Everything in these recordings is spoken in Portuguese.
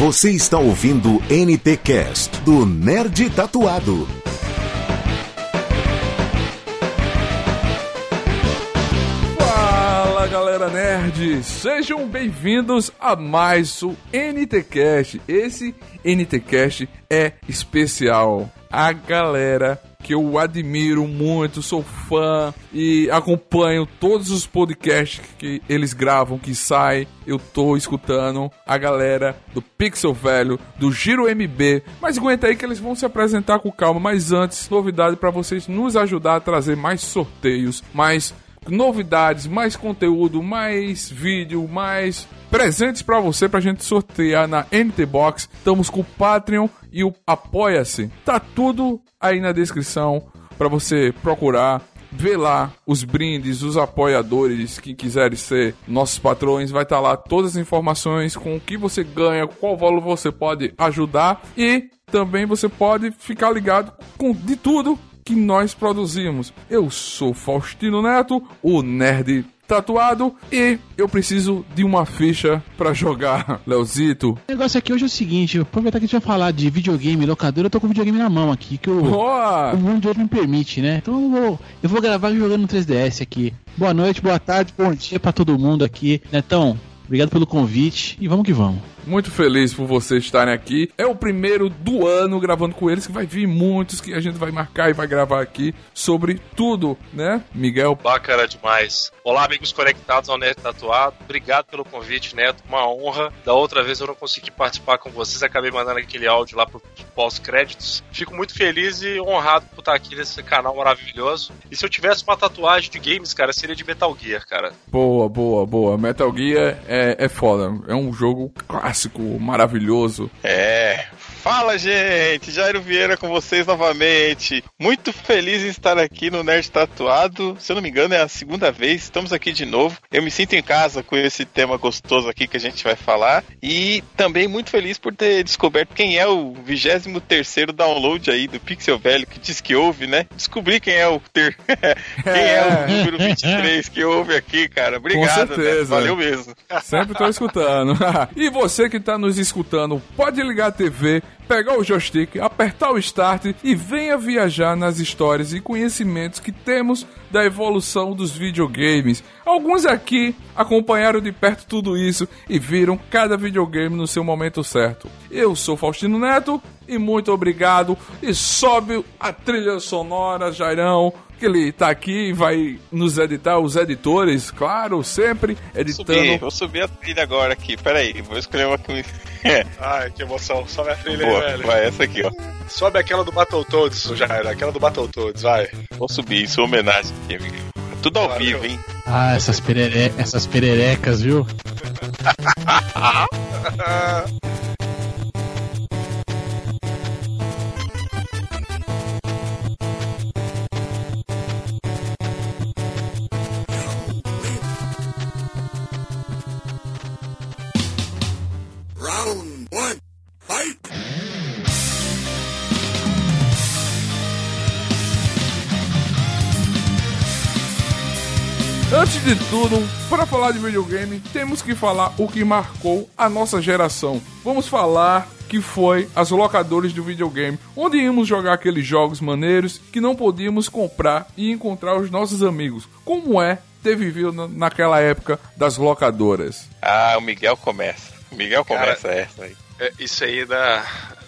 Você está ouvindo NT Cast do Nerd Tatuado. Fala galera nerd, sejam bem-vindos a mais um NT Cast. Esse NT Cast é especial. A galera que eu admiro muito, sou fã e acompanho todos os podcasts que eles gravam, que saem. Eu tô escutando a galera do Pixel Velho, do Giro MB. Mas aguenta aí que eles vão se apresentar com calma. Mas antes, novidade para vocês nos ajudar a trazer mais sorteios, mais novidades, mais conteúdo, mais vídeo, mais presentes para você pra gente sortear na NT Box. Estamos com o Patreon e o Apoia-se. Tá tudo aí na descrição para você procurar. Ver lá os brindes, os apoiadores que quiserem ser nossos patrões, vai estar tá lá todas as informações com o que você ganha, qual valor você pode ajudar e também você pode ficar ligado com de tudo que nós produzimos. Eu sou Faustino Neto, o nerd tatuado e eu preciso de uma ficha para jogar, Leozito. O negócio aqui hoje é o seguinte, aproveitar que a gente vai falar de videogame, locadora, eu tô com o videogame na mão aqui, que o, Boa! o mundo de hoje me permite, né? Então eu vou, eu vou gravar jogando no 3DS aqui. Boa noite, boa tarde, bom dia para todo mundo aqui. Netão, obrigado pelo convite e vamos que vamos. Muito feliz por vocês estarem aqui. É o primeiro do ano gravando com eles, que vai vir muitos que a gente vai marcar e vai gravar aqui sobre tudo, né, Miguel? Bacana demais. Olá, amigos conectados ao Nerd Tatuado. Obrigado pelo convite, Neto. Uma honra. Da outra vez eu não consegui participar com vocês, acabei mandando aquele áudio lá pro pós-créditos. Fico muito feliz e honrado por estar aqui nesse canal maravilhoso. E se eu tivesse uma tatuagem de games, cara, seria de Metal Gear, cara. Boa, boa, boa. Metal Gear é, é foda. É um jogo clássico, maravilhoso. É. Fala, gente! Jairo Vieira com vocês novamente. Muito feliz em estar aqui no Nerd Tatuado. Se eu não me engano, é a segunda vez. Estamos aqui de novo. Eu me sinto em casa com esse tema gostoso aqui que a gente vai falar. E também muito feliz por ter descoberto quem é o 23 download aí do Pixel Velho que diz que ouve, né? Descobri quem é o ter... quem é o número 23 que ouve aqui, cara. Obrigado, Com certeza. Né? Valeu mesmo. Sempre tô escutando. e você que tá nos escutando, pode ligar a TV, pegar o joystick, apertar o start e venha viajar nas histórias e conhecimentos que temos da evolução dos videogames. Alguns aqui acompanharam de perto tudo isso e viram cada videogame no seu momento certo. Eu sou Faustino Neto e muito obrigado. E sobe a trilha sonora, Jairão que ele tá aqui e vai nos editar, os editores, claro, sempre editando. Subir, vou subir a trilha agora aqui, peraí, vou escolher uma que Ai, que emoção, sobe a trilha Boa, aí, velho. vai essa aqui, ó. Sobe aquela do Battletoads, Jair, aquela do Battletoads, vai. Vou subir, isso é homenagem aqui, amigo. Tudo ao Valeu. vivo, hein? Ah, essas, perere... essas pererecas, viu? Antes de tudo, para falar de videogame, temos que falar o que marcou a nossa geração. Vamos falar que foi as locadoras de videogame, onde íamos jogar aqueles jogos maneiros que não podíamos comprar e encontrar os nossos amigos. Como é ter vivido na- naquela época das locadoras? Ah, o Miguel começa. O Miguel Cara, começa essa aí. É, isso aí dá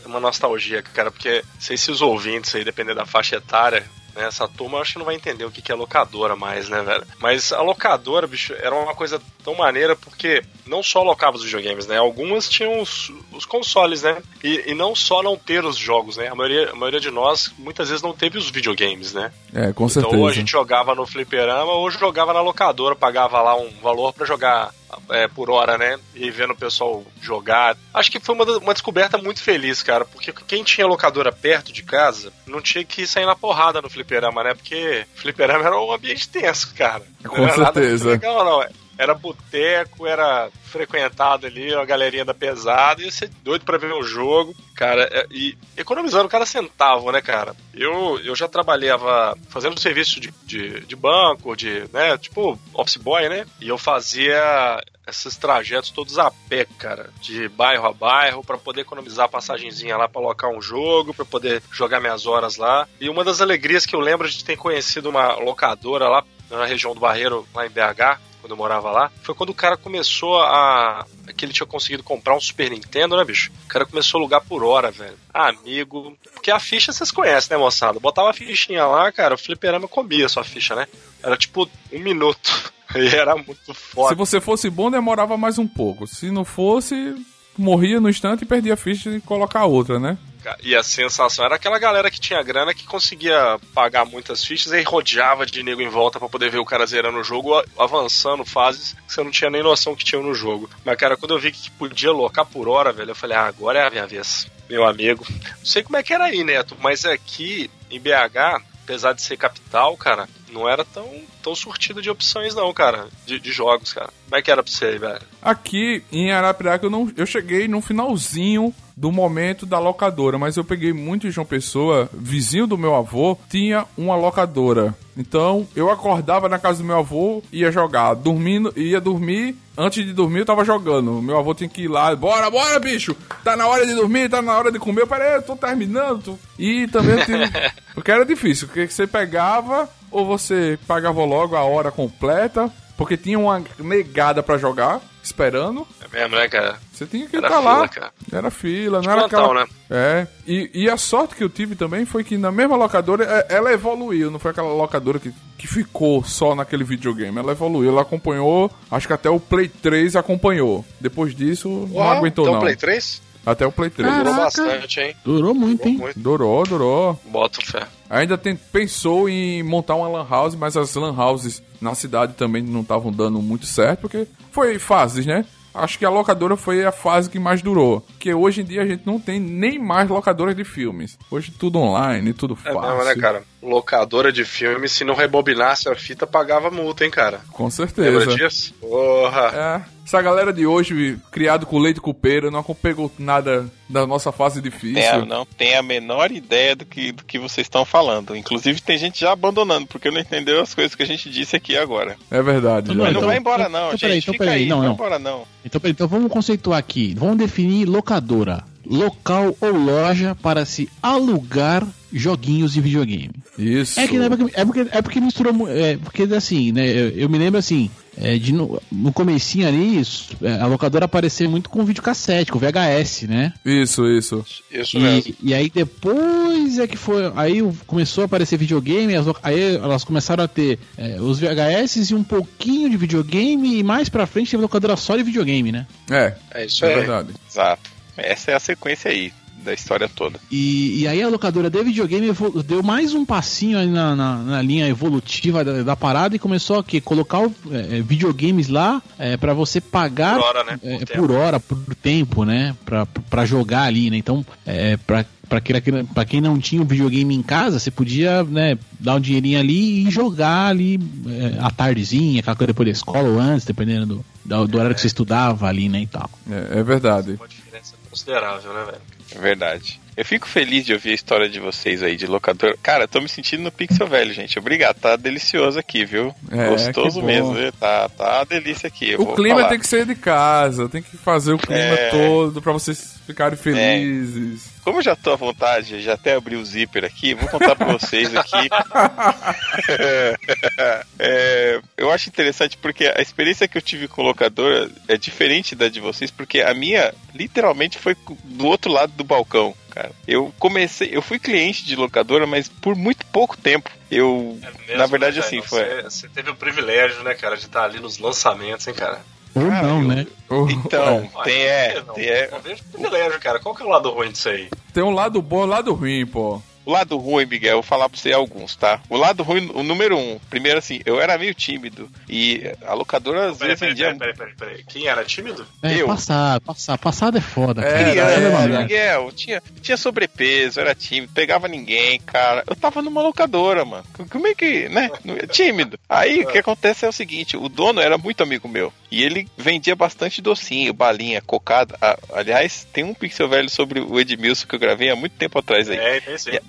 uma nostalgia, cara, porque sei se os ouvintes aí, dependendo da faixa etária, né, essa turma acho que não vai entender o que que é locadora mais, né, velho? Mas a locadora, bicho, era uma coisa tão maneira porque não só locava os videogames, né? Algumas tinham os, os consoles, né? E, e não só não ter os jogos, né? A maioria, a maioria de nós muitas vezes não teve os videogames, né? É, com Então certeza. ou a gente jogava no fliperama ou jogava na locadora, pagava lá um valor pra jogar é, por hora, né? E vendo o pessoal jogar. Acho que foi uma, uma descoberta muito feliz, cara, porque quem tinha locadora perto de casa não tinha que sair na porrada no fliperama, né? Porque fliperama era um ambiente tenso, cara. Com não era nada certeza. legal, não. Era boteco, era frequentado ali, a galerinha da pesada, ia ser doido pra ver um jogo, cara, é, e economizando cada centavo, né, cara? Eu, eu já trabalhava fazendo serviço de, de, de banco, de, né, tipo, office boy, né? E eu fazia esses trajetos todos a pé, cara, de bairro a bairro, para poder economizar a passagenzinha lá para alocar um jogo, para poder jogar minhas horas lá. E uma das alegrias que eu lembro de ter conhecido uma locadora lá na região do Barreiro, lá em BH, quando eu morava lá, foi quando o cara começou a. que ele tinha conseguido comprar um Super Nintendo, né, bicho? O cara começou a alugar por hora, velho. Ah, amigo. Porque a ficha vocês conhecem, né, moçada? Botava a fichinha lá, cara, o fliperama comia a sua ficha, né? Era tipo um minuto. E era muito foda. Se você fosse bom, demorava mais um pouco. Se não fosse, morria no instante e perdia a ficha e colocar outra, né? E a sensação era aquela galera que tinha grana que conseguia pagar muitas fichas e rodeava de nego em volta para poder ver o cara zerando o jogo, avançando fases que você não tinha nem noção que tinha no jogo. Mas, cara, quando eu vi que podia locar por hora, velho, eu falei, ah, agora é a minha vez, meu amigo. Não sei como é que era aí, Neto, mas aqui em BH, apesar de ser capital, cara, não era tão, tão surtido de opções, não, cara, de, de jogos, cara. Como é que era pra você, velho? Aqui em Arapiraca eu, não, eu cheguei no finalzinho do momento da locadora, mas eu peguei muito de João Pessoa, vizinho do meu avô, tinha uma locadora. Então eu acordava na casa do meu avô, ia jogar, dormindo, ia dormir. Antes de dormir eu tava jogando. Meu avô tinha que ir lá, bora, bora, bicho! Tá na hora de dormir, tá na hora de comer. Peraí, eu tô terminando. Tô... E também tinha... Porque era difícil, porque você pegava, ou você pagava logo a hora completa, porque tinha uma negada para jogar, esperando. É mesmo, né, cara? Você tinha que estar tá lá. Cara. Era fila, não era plantão, aquela... né? É. E, e a sorte que eu tive também foi que na mesma locadora é, ela evoluiu, não foi aquela locadora que, que ficou só naquele videogame. Ela evoluiu, ela acompanhou, acho que até o Play 3 acompanhou. Depois disso, não aguentou então não. Play 3? Até o Play 3. Caraca. Durou bastante, hein? Durou muito, hein? muito. Durou, durou. Bota fé. Ainda tem, pensou em montar uma lan house, mas as lan houses na cidade também não estavam dando muito certo, porque foi fases, né? Acho que a locadora foi a fase que mais durou. Porque hoje em dia a gente não tem nem mais locadoras de filmes. Hoje tudo online, tudo É fácil. mesmo, né, cara? Locadora de filme, se não rebobinasse a fita, pagava multa, hein, cara? Com Lembra certeza. disso? Porra! É. Essa galera de hoje, criado com leite cupeiro, não pegou nada da nossa fase difícil. É, não tem a menor ideia do que, do que vocês estão falando. Inclusive, tem gente já abandonando, porque não entendeu as coisas que a gente disse aqui agora. É verdade. Não, já. Mas não então- vai embora, não, então, gente. peraí, então, Fica peraí, aí, não, não vai não. embora, não. Então, peraí, então vamos conceituar aqui. Vamos definir locadora. Local ou loja para se alugar joguinhos de videogame. Isso. É que é porque, é porque, é porque misturou. É porque assim, né? Eu, eu me lembro assim. é, de no, no comecinho ali, isso, é, a locadora aparecia muito com videocassete, com VHS, né? Isso, isso. Isso mesmo. E, e aí depois é que foi. Aí começou a aparecer videogame, as aí elas começaram a ter é, os VHS e um pouquinho de videogame, e mais pra frente teve locadora só de videogame, né? É, É isso é aí. verdade. Exato. Essa é a sequência aí da história toda. E, e aí a locadora de videogame deu mais um passinho aí na, na, na linha evolutiva da, da parada e começou a quê? colocar o- é, é, videogames lá é, para você pagar Por hora, né? é, Por por, hora, por tempo, né? Pra, pra jogar ali, né? Então, é, pra, pra, quem, não tinha um videogame em casa, você podia né, dar um dinheirinho ali e jogar ali é, à tardezinha, aquela coisa depois da escola ou antes, dependendo do, do, do horário que você estudava ali, né? E tal. É, é verdade. Uma diferença considerável, né, velho? Verdade. Eu fico feliz de ouvir a história de vocês aí, de locador. Cara, tô me sentindo no Pixel Velho, gente. Obrigado, tá delicioso aqui, viu? É, Gostoso mesmo, viu? Tá, tá uma delícia aqui. O clima falar. tem que ser de casa, tem que fazer o clima É. todo pra vocês ficarem felizes. Como eu já tô à vontade, já até abri o zíper aqui, vou contar pra vocês aqui. É, eu acho interessante porque a experiência que eu tive com locadora é diferente da de vocês, porque a minha literalmente foi do outro lado do balcão, cara. Eu comecei, eu fui cliente de locadora, mas por muito pouco tempo. Eu, É na verdade, né, assim, velho? foi. Você, teve o privilégio, né, cara, de estar ali nos lançamentos, hein, cara? Ou Ah, não, eu- né? Então, Ué, tem, é, não, tem, é, Não vejo privilégio, cara. Qual que é o lado ruim disso aí? Tem um lado bom e um lado ruim, pô. O lado ruim, Miguel, eu vou falar pra você alguns, tá? O lado ruim, o número um. Primeiro, assim, eu era meio tímido. E a locadora às Peraí, vezes peraí, vendia. peraí, peraí, peraí, peraí. Quem era tímido? É, Eu. passar, passar. Passado é foda, É, cara. Criança, Passado é uma merda. Miguel, tinha, tinha sobrepeso, era tímido, pegava ninguém, cara. Eu tava numa locadora, mano. Como é que, né? Tímido. Aí o que acontece é o seguinte: o dono era muito amigo meu. E ele vendia bastante docinho, balinha, cocada. Ah, aliás, tem um pixel velho sobre o Edmilson que eu gravei há muito tempo atrás aí. É, tem sim. É.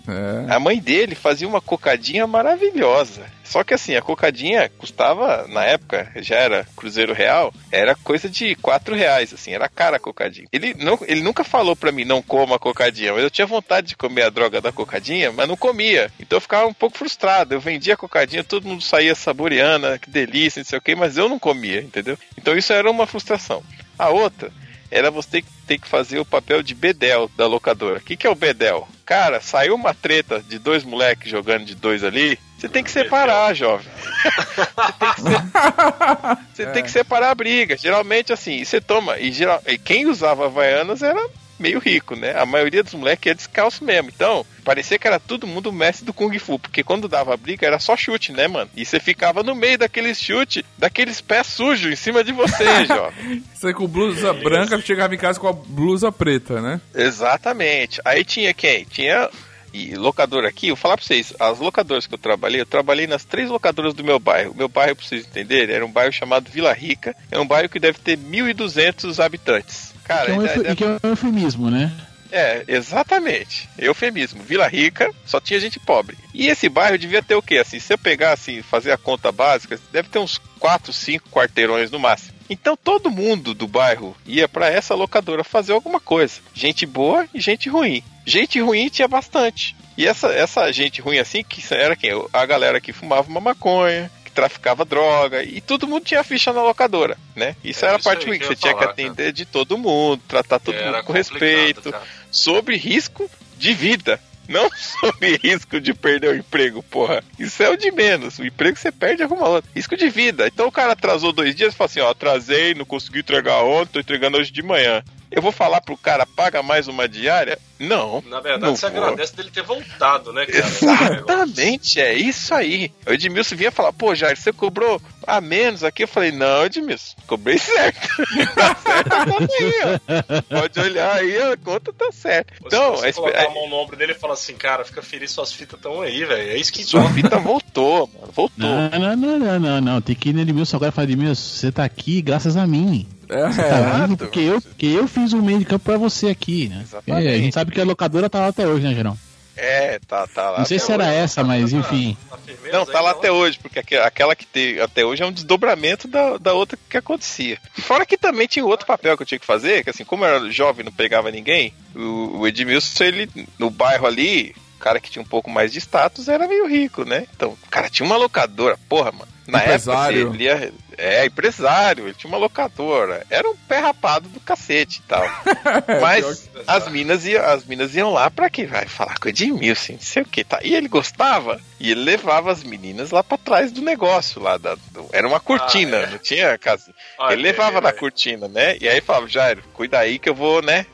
A mãe dele fazia uma cocadinha maravilhosa. Só que assim, a cocadinha custava, na época, já era Cruzeiro Real, era coisa de 4 reais, assim, era cara a cocadinha. Ele, não, ele nunca falou pra mim, não coma a cocadinha, mas eu tinha vontade de comer a droga da cocadinha, mas não comia. Então eu ficava um pouco frustrado. Eu vendia a cocadinha, todo mundo saía saboreando, ah, que delícia, não sei o que, mas eu não comia, entendeu? Então isso era uma frustração. A outra era você ter que fazer o papel de bedel da locadora. O que, que é o bedel? Cara, saiu uma treta de dois moleques jogando de dois ali, você tem que separar, jovem. você tem que, se- você tem que separar a briga. Geralmente, assim, você toma. E, geral... e quem usava Havaianas era meio rico, né? A maioria dos moleques ia descalço mesmo. Então, parecia que era todo mundo mestre do Kung Fu. Porque quando dava briga era só chute, né, mano? E você ficava no meio daqueles chute, daqueles pés sujos em cima de você, jovem. Você com blusa branca chegava em casa com a blusa preta, né? Exatamente. Aí tinha quem? Tinha. E locador aqui, eu vou falar pra vocês, as locadoras que eu trabalhei, eu trabalhei nas três locadoras do meu bairro. Meu bairro, pra vocês entenderem, era um bairro chamado Vila Rica. É um bairro que deve ter 1.200 habitantes. Cara, Que é um euf- e que é um eufemismo, né? é, exatamente. Eufemismo. Vila Rica só tinha gente pobre. E esse bairro devia ter o quê? Assim, se eu pegar assim, fazer a conta básica, deve ter uns 4, 5 quarteirões no máximo. Então todo mundo do bairro ia pra essa locadora fazer alguma coisa. Gente boa e gente ruim. Gente ruim tinha bastante. E essa, essa gente ruim assim, que era quem? A galera que fumava uma maconha, traficava droga, e todo mundo tinha ficha na locadora, né? Isso É era a parte ruim, que que você tinha que falar, cara. atender de todo mundo, tratar todo Era mundo com respeito cara. sobre risco de vida. Não sobre risco de perder o emprego, porra. Isso é o de menos. O emprego você perde arruma outro. Risco de vida. Então o cara atrasou dois dias e fala assim: ó, atrasei, não consegui entregar ontem, tô entregando hoje de manhã. Eu vou falar pro cara, paga mais uma diária? Não. Na verdade, não você vou. agradece dele ter voltado, né, cara? Exatamente, é isso aí. O Edmilson vinha falar, pô, Jair, você cobrou a menos aqui? Eu falei, não, Edmilson, cobrei certo. tá certo a conta aí, ó. Pode olhar aí, a conta tá certa. Então, você espe- colocar a mão no ombro dele e falar assim, cara, fica feliz, suas fitas estão aí, velho. É isso que sua fita voltou, mano, voltou. Não, não, não, não, não, não. Tem que ir no Edmilson agora e falar, Edmilson, você tá aqui graças a mim. É, Você tá porque eu, porque eu fiz o meio de campo pra você aqui, né? Exatamente. É, a gente sabe que a locadora tá lá até hoje, né, Gerão? É, tá, tá lá. Não sei se era hoje. essa, mas enfim. Tá firmeza Não, tá lá até hoje, porque aque- aquela que tem até hoje é um desdobramento da, da outra que acontecia. E fora que também tinha outro papel que eu tinha que fazer, que assim, como eu era jovem e não pegava ninguém, o, o Edmilson, ele, no bairro ali, o cara que tinha um pouco mais de status era meio rico, né? Então, o cara tinha uma locadora, porra, mano. Na Empresário. época, ele ia, é, empresário, ele tinha uma locadora. Era um pé rapado do cacete e tal. Mas as minas, iam, as minas iam lá pra quê? Vai falar com o Edmilson, não sei o que, tá? E ele gostava, e ele levava as meninas lá pra trás do negócio, lá da, do- era uma cortina, Ah, é. não tinha casa. Ele levava é, na é. cortina, né? E aí falava, Jairo, cuida aí que eu vou, né?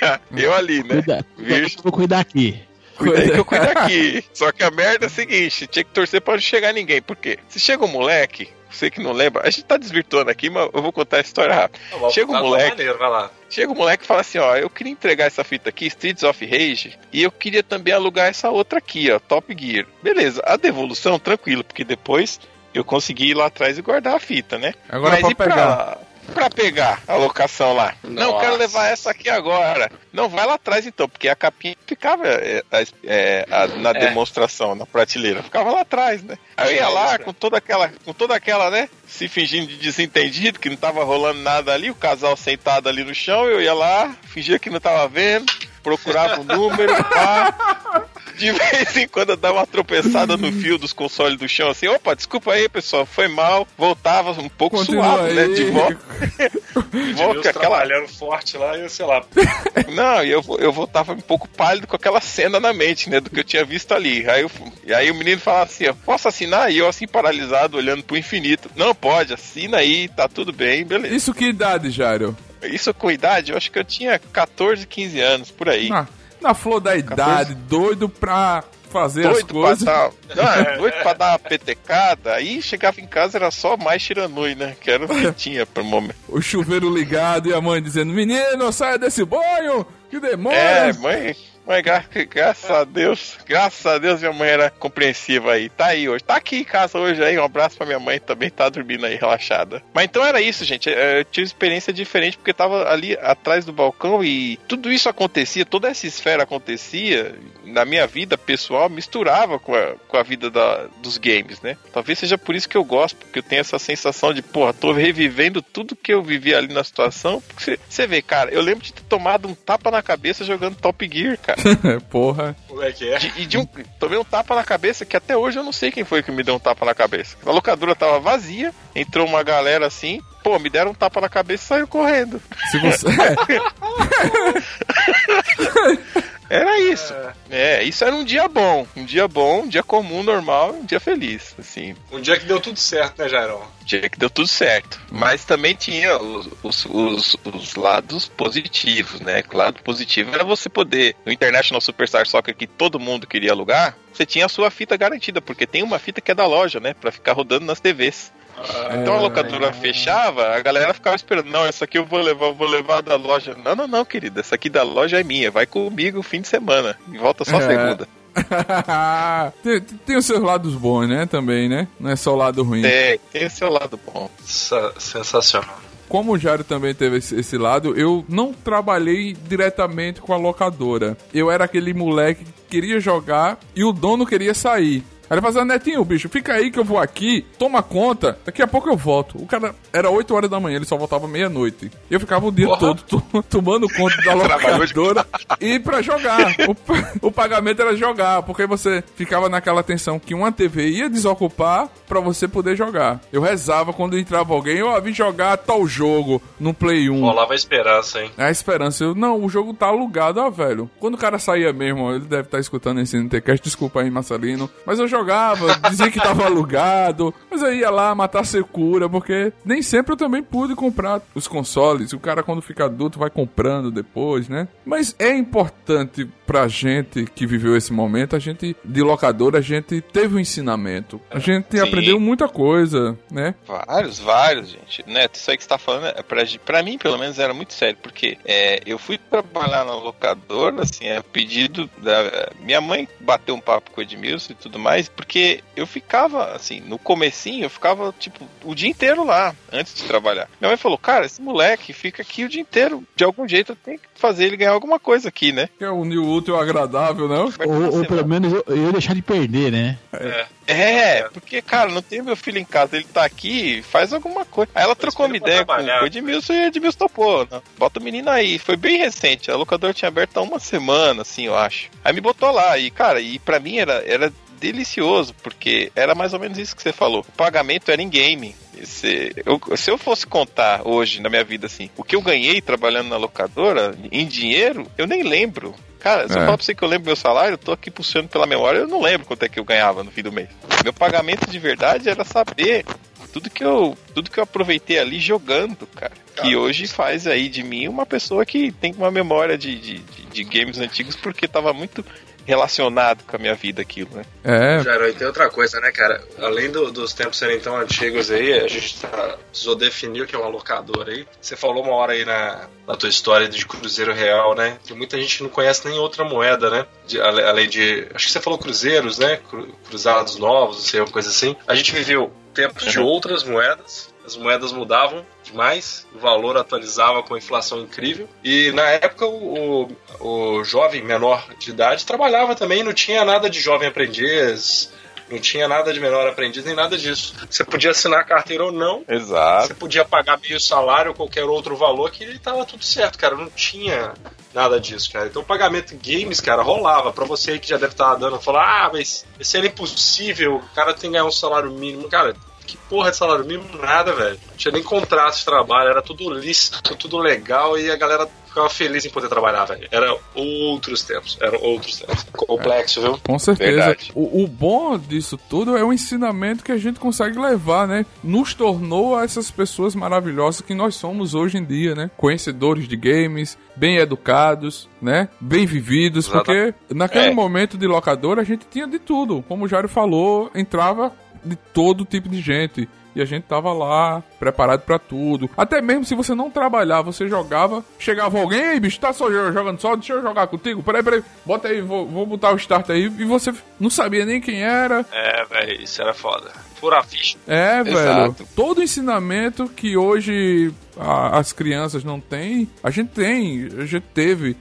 eu ali, né? Cuida, Virgem. eu vou cuidar aqui. Cuida aí que eu cuido aqui. Só que a merda é a seguinte: tinha que torcer pra não chegar ninguém. Por quê? Se chega um moleque, você que não lembra, a gente tá desvirtuando aqui, mas eu vou contar a história. Tá bom, Chega um moleque. Maneiro, vai lá. Chega o moleque e fala assim: ó, eu queria entregar essa fita aqui, Streets of Rage, e eu queria também alugar essa outra aqui, ó, Top Gear. Beleza, a devolução, tranquilo, porque depois eu consegui ir lá atrás e guardar a fita, né? Agora Mas pra e pegar. pra pegar a locação lá? Não, eu quero Nossa. levar essa aqui agora. Não, vai lá atrás então, porque a capinha ficava é, é, a- na É. demonstração, na prateleira. Ficava lá atrás, né? Aí eu ia lá com toda aquela, com toda aquela, né? Se fingindo de desentendido, que não tava rolando nada ali, o casal sentado ali no chão, eu ia lá, fingia que não tava vendo, procurava o número, pá. De vez em quando eu dava uma tropeçada no fio dos consoles do chão, assim, opa, desculpa aí, pessoal, foi mal. Voltava um pouco Continua suave, né? aí. De volta. De volta aquela, trabalhando forte lá e, sei lá, não, e eu, eu voltava um pouco pálido com aquela cena na mente, né? Do que eu tinha visto ali. Aí, eu, e aí o menino falava assim, ó, posso assinar? E eu assim, paralisado, olhando pro infinito. Não, pode, assina aí, tá tudo bem, beleza. Isso que idade, Jairo? Isso com idade, eu acho que eu tinha 14, 15 anos, por aí. Ah, na flor da idade, doido pra fazer as Doido pra, coisas. dar, não, é doido pra dar uma petecada, aí chegava em casa era só mais tiranui, né? Que era o que tinha pro momento. O chuveiro ligado e a mãe dizendo: Menino, saia desse banho! Que demora! É, mãe, mãe, gra graças a Deus, graças a Deus minha mãe era compreensiva aí. Tá aí hoje, tá aqui em casa hoje aí. Um abraço pra minha mãe também, tá dormindo aí, relaxada. Mas então era isso, gente. Eu tive experiência diferente porque tava ali atrás do balcão e tudo isso acontecia, toda essa esfera acontecia na minha vida pessoal, misturava com a, com a vida da, dos games, né? Talvez seja por isso que eu gosto, porque eu tenho essa sensação de, porra, tô revivendo tudo que eu vivi ali na situação. Porque você vê, cara, eu lembro de ter tomado um tapa na cabeça jogando Top Gear, cara. Porra. É que é? De- e de um, tomei um tapa na cabeça que até hoje eu não sei quem foi que me deu um tapa na cabeça. A locadora tava vazia, entrou uma galera assim, pô, me deram um tapa na cabeça e saiu correndo. Se você. Era isso. É, isso era um dia bom. Um dia bom, um dia comum, normal, um dia feliz. Assim, Um dia que deu tudo certo, né, Jairão? um dia que deu tudo certo. Mas também tinha os, os, os- os lados positivos, né? O lado positivo era você poder, no International Superstar Soccer que todo mundo queria alugar, você tinha a sua fita garantida, porque tem uma fita que é da loja, né? Pra ficar rodando nas TVs. Então a locadora fechava, a galera ficava esperando. Não, essa aqui eu vou levar, eu vou levar da loja. Não, não, não, querida. Essa aqui da loja é minha. Vai comigo fim de semana. E volta só É. segunda. tem, tem os seus lados bons, né? Também, né? Não é só o lado ruim. Tem, tem o seu lado bom. Sa- Sensacional. Como o Jário também teve esse, esse lado, eu não trabalhei diretamente com a locadora. Eu era aquele moleque que queria jogar e o dono queria sair. Aí ele fazia, Netinho, bicho, fica aí que eu vou aqui, toma conta, daqui a pouco eu volto. O cara era 8 horas da manhã, ele só voltava meia-noite. E eu ficava o dia Porra. todo to- tomando conta da locadora e pra jogar. O, o pagamento era jogar, porque você ficava naquela tensão que uma TV ia desocupar pra você poder jogar. Eu rezava quando entrava alguém, eu vim jogar tal jogo no Play 1. Rolava a esperança, hein? É a esperança. Eu, não, o jogo tá alugado, ó, velho. Quando o cara saía mesmo, ele deve estar escutando esse NTCast, desculpa aí, Marcelino. Mas eu jogava, dizia que tava alugado. Mas eu ia lá matar secura, porque nem sempre eu também pude comprar os consoles. O cara, quando fica adulto, vai comprando depois, né? Mas é importante pra gente que viveu esse momento, a gente, de locadora, a gente teve um ensinamento. A gente Sim. aprendeu muita coisa, né? Vários, vários, gente. Neto, isso aí que você tá falando, é pra, pra mim, pelo menos, era muito sério, porque é, eu fui trabalhar na locadora, assim, é pedido da. Minha mãe bateu um papo com o Edmilson e tudo mais, porque eu ficava, assim, no comecinho, eu ficava, tipo, o dia inteiro lá, antes de trabalhar. Minha mãe falou, cara, esse moleque fica aqui o dia inteiro, de algum jeito eu tenho que fazer ele ganhar alguma coisa aqui, né? Que é o new útil agradável, não? Ou, ou pelo semana. menos eu, eu ia deixar de perder, né? É, porque, cara, não tem meu filho em casa, ele tá aqui, faz alguma coisa. Aí ela trocou uma ideia com o Edmilson e o Edmilson topou. né? Bota o menino aí. Foi bem recente, a locadora tinha aberto há uma semana, assim, eu acho. Aí me botou lá, e, cara, e pra mim era, era delicioso, porque era mais ou menos isso que você falou. O pagamento era em game. Esse- eu- se eu fosse contar hoje na minha vida assim, o que eu ganhei trabalhando na locadora em dinheiro, eu nem lembro. Cara, se eu É. falar pra você que eu lembro meu salário, eu tô aqui puxando pela memória, eu não lembro quanto é que eu ganhava no fim do mês. Meu pagamento de verdade era saber tudo que eu, tudo que eu aproveitei ali jogando, cara. Que hoje faz aí de mim uma pessoa que tem uma memória de, de, de- de games antigos porque tava muito relacionado com a minha vida aquilo, né? É, Jairo, e tem outra coisa, né, cara? Além do- dos tempos serem tão antigos aí, a gente tá, precisou definir o que é uma locadora aí. Você falou uma hora aí na, na tua história de Cruzeiro Real, né? Que muita gente não conhece nem outra moeda, né? De- além de. Acho que você falou cruzeiros, né? Cru- Cruzados novos, não sei, uma coisa assim. A gente viveu tempos de outras moedas. As moedas mudavam demais, o valor atualizava com a inflação incrível. E na época o, o, o jovem menor de idade trabalhava também, não tinha nada de jovem aprendiz, não tinha nada de menor aprendiz, nem nada disso. Você podia assinar a carteira ou não, Exato. você podia pagar meio salário ou qualquer outro valor que estava tudo certo, cara. Não tinha nada disso, cara. Então o pagamento em games, cara, rolava. Pra você aí que já deve estar dando, falar, ah, mas isso era impossível, o cara tem que ganhar um salário mínimo. Cara, que porra de salário mínimo? Nada, velho. Não tinha nem contrato de trabalho, era tudo lícito, tudo legal e a galera ficava feliz em poder trabalhar, velho. Era outros tempos. Eram outros tempos. Complexo, viu? Com certeza. O, o bom disso tudo é o ensinamento que a gente consegue levar, né? Nos tornou essas pessoas maravilhosas que nós somos hoje em dia, né? Conhecedores de games, bem educados, né? Bem vividos, Exata- porque naquele É. momento de locadora a gente tinha de tudo. Como o Jário falou, entrava de todo tipo de gente. E a gente tava lá, preparado pra tudo. Até mesmo se você não trabalhava, você jogava. Chegava alguém, ei, bicho, tá só jogando só? Deixa eu jogar contigo. Peraí, peraí, bota aí, vou, vou botar o start aí. E você não sabia nem quem era. É, velho, isso era foda. Fura a ficha. É, velho. Todo ensinamento que hoje a- as crianças não têm, a gente tem, a gente teve.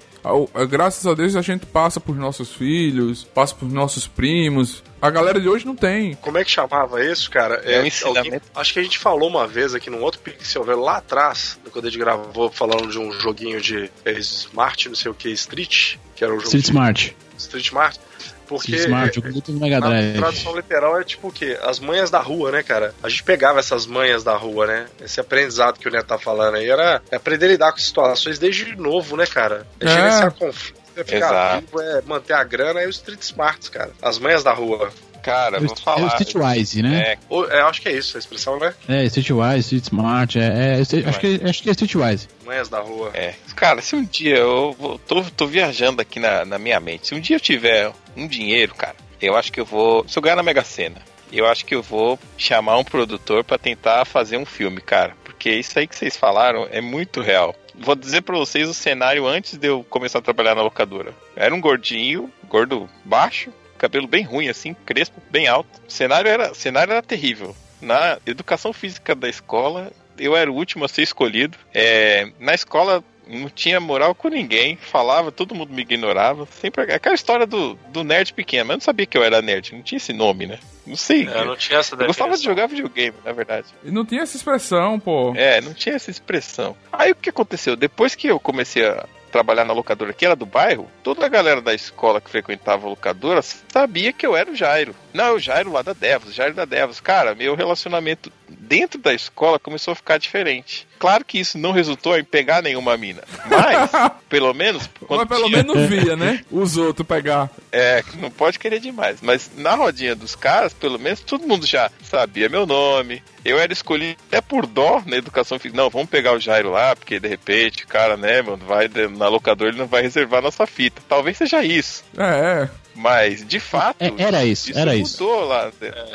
A- Graças a Deus a gente passa pros nossos filhos, passa pros nossos primos. A galera de hoje não tem. Como é que chamava isso, cara? É um ensinamento. acho que a gente falou uma vez aqui num outro Pixel Velho lá atrás, quando a gente gravou falando de um joguinho de é, Smart, não sei o que, Street, que era o jogo Street de Smart. Street Smart. Porque Smart, é, o Mega a Drive. tradução literal é tipo o quê? As manhas da rua, né, cara? A gente pegava essas manhas da rua, né? Esse aprendizado que o Neto tá falando aí era é aprender a lidar com situações desde novo, né, cara? É, É. gerenciar conflito, é ficar Exato. vivo, é manter a grana, é o Street Smarts, cara. As manhas da rua. Cara, É o- vou falar. É o Streetwise, né? É, é, acho que é isso a expressão, né? É, Streetwise, Street Smart, é, é, acho, que, acho que é Streetwise. Manhas da rua. É. Cara, se um dia eu vou, tô, tô viajando aqui na, na minha mente, se um dia eu tiver um dinheiro, cara, eu acho que eu vou. Se eu ganhar na Mega Sena, eu acho que eu vou chamar um produtor pra tentar fazer um filme, cara. Porque isso aí que vocês falaram é muito real. Vou dizer pra vocês o cenário antes de eu começar a trabalhar na locadora. Era um gordinho, gordo baixo, cabelo bem ruim, assim, crespo, bem alto. O cenário era, o cenário era terrível. Na educação física da escola, eu era o último a ser escolhido. É, na escola não tinha moral com ninguém, falava, todo mundo me ignorava. Sempre aquela história do, do nerd pequeno, mas eu não sabia que eu era nerd, não tinha esse nome, né? Não sei. É, não tinha essa eu gostava de jogar videogame, na verdade. E não tinha essa expressão, pô. É, não tinha essa expressão. Aí o que aconteceu? Depois que eu comecei a trabalhar na locadora que era do bairro, toda a galera da escola que frequentava a locadora sabia que eu era o Jairo. Não, o Jairo lá da Devos, Jairo da Devos. Cara, meu relacionamento dentro da escola começou a ficar diferente. Claro que isso não resultou em pegar nenhuma mina. Mas, pelo menos. Mas pelo tinha- menos via, né? Os outros pegar. é, não pode querer demais. Mas na rodinha dos caras, pelo menos todo mundo já sabia meu nome. Eu era escolhido até por dó na educação física. Não, vamos pegar o Jairo lá, porque de repente, o cara, né, mano, vai na locadora ele não vai reservar nossa fita. Talvez seja isso. É, Mas, de fato. É, era isso, era isso. lá.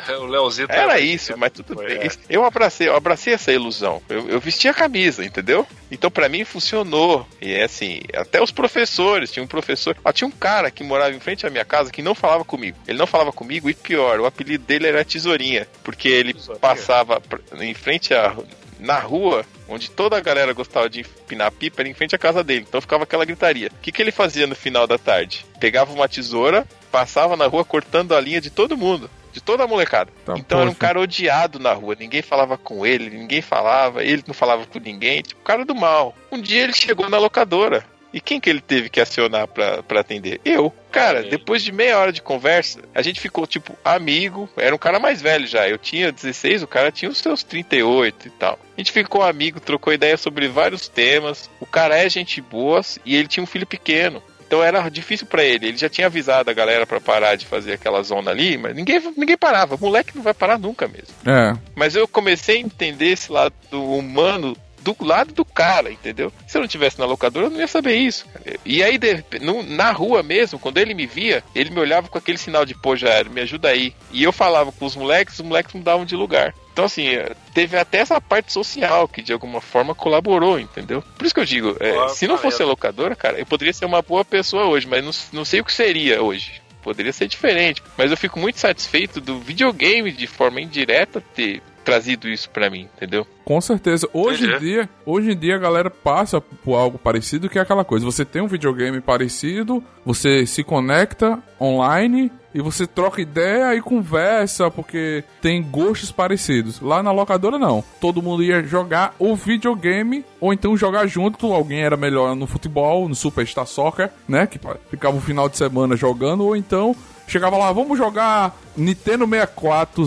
É, o Leozito Era isso, mas tudo Foi, bem. é. Eu abracei, eu abracei essa ilusão. Eu, eu vesti a camisa, entendeu? Então pra mim funcionou. E é assim, até os professores, tinha um professor, ah, tinha um cara que morava em frente à minha casa que não falava comigo. Ele não falava comigo e pior, o apelido dele era Tesourinha, porque ele Tesourinha? passava em frente a na rua, onde toda a galera gostava de empinar pipa, era em frente à casa dele. Então ficava aquela gritaria. O que, que ele fazia no final da tarde? Pegava uma tesoura, passava na rua cortando a linha de todo mundo. De toda a molecada. Tá, então era um poxa. cara odiado na rua. Ninguém falava com ele, ninguém falava, ele não falava com ninguém. Tipo, cara do mal. Um dia ele chegou na locadora. E quem que ele teve que acionar pra, pra atender? Eu. Cara, depois de meia hora de conversa, a gente ficou, tipo, amigo. Era um cara mais velho já. Eu tinha 16, o cara tinha os seus 38 e tal. A gente ficou amigo, trocou ideia sobre vários temas. O cara é gente boa e ele tinha um filho pequeno. Então era difícil pra ele. Ele já tinha avisado a galera pra parar de fazer aquela zona ali, mas ninguém, ninguém parava. Moleque não vai parar nunca mesmo. é. Mas eu comecei a entender esse lado humano do lado do cara, entendeu? Se eu não tivesse na locadora, eu não ia saber isso. cara. E aí, de- no- na rua mesmo, quando ele me via, ele me olhava com aquele sinal de, pô, já me ajuda aí. E eu falava com os moleques, os moleques mudavam de lugar. Então, assim, eh, teve até essa parte social que de alguma forma colaborou, entendeu? Por isso que eu digo, Claro, se não fosse a locadora, cara, eu poderia ser uma boa pessoa hoje, mas não, não sei o que seria hoje. Poderia ser diferente. Mas eu fico muito satisfeito do videogame, de forma indireta, ter trazido isso pra mim, entendeu? Com certeza. Hoje em dia, hoje em dia a galera passa por algo parecido, que é aquela coisa. Você tem um videogame parecido, você se conecta online e você troca ideia e conversa, porque tem gostos parecidos. Lá na locadora não. Todo mundo ia jogar o videogame ou então jogar junto. Alguém era melhor no futebol, no Superstar Soccer, né, que ficava o final de semana jogando ou então chegava lá, vamos jogar Nintendo 64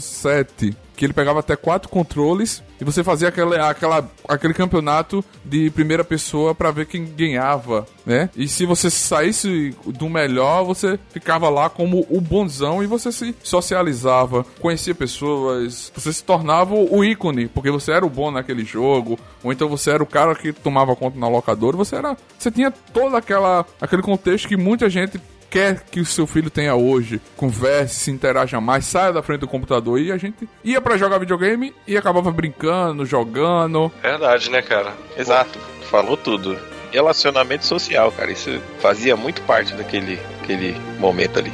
007 que ele pegava até quatro controles e você fazia aquele, aquela, aquele campeonato de primeira pessoa para ver quem ganhava, né? E se você saísse do melhor, você ficava lá como o bonzão e você se socializava, conhecia pessoas, você se tornava o ícone, porque você era o bom naquele jogo, ou então você era o cara que tomava conta na locadora, você era, você tinha todo aquela aquele contexto que muita gente quer que o seu filho tenha hoje. Converse, se interaja mais, saia da frente do computador. E a gente ia para jogar videogame e acabava brincando, jogando. Verdade, né, cara? Exato, falou tudo. Relacionamento social, cara, isso fazia muito parte daquele, daquele momento ali.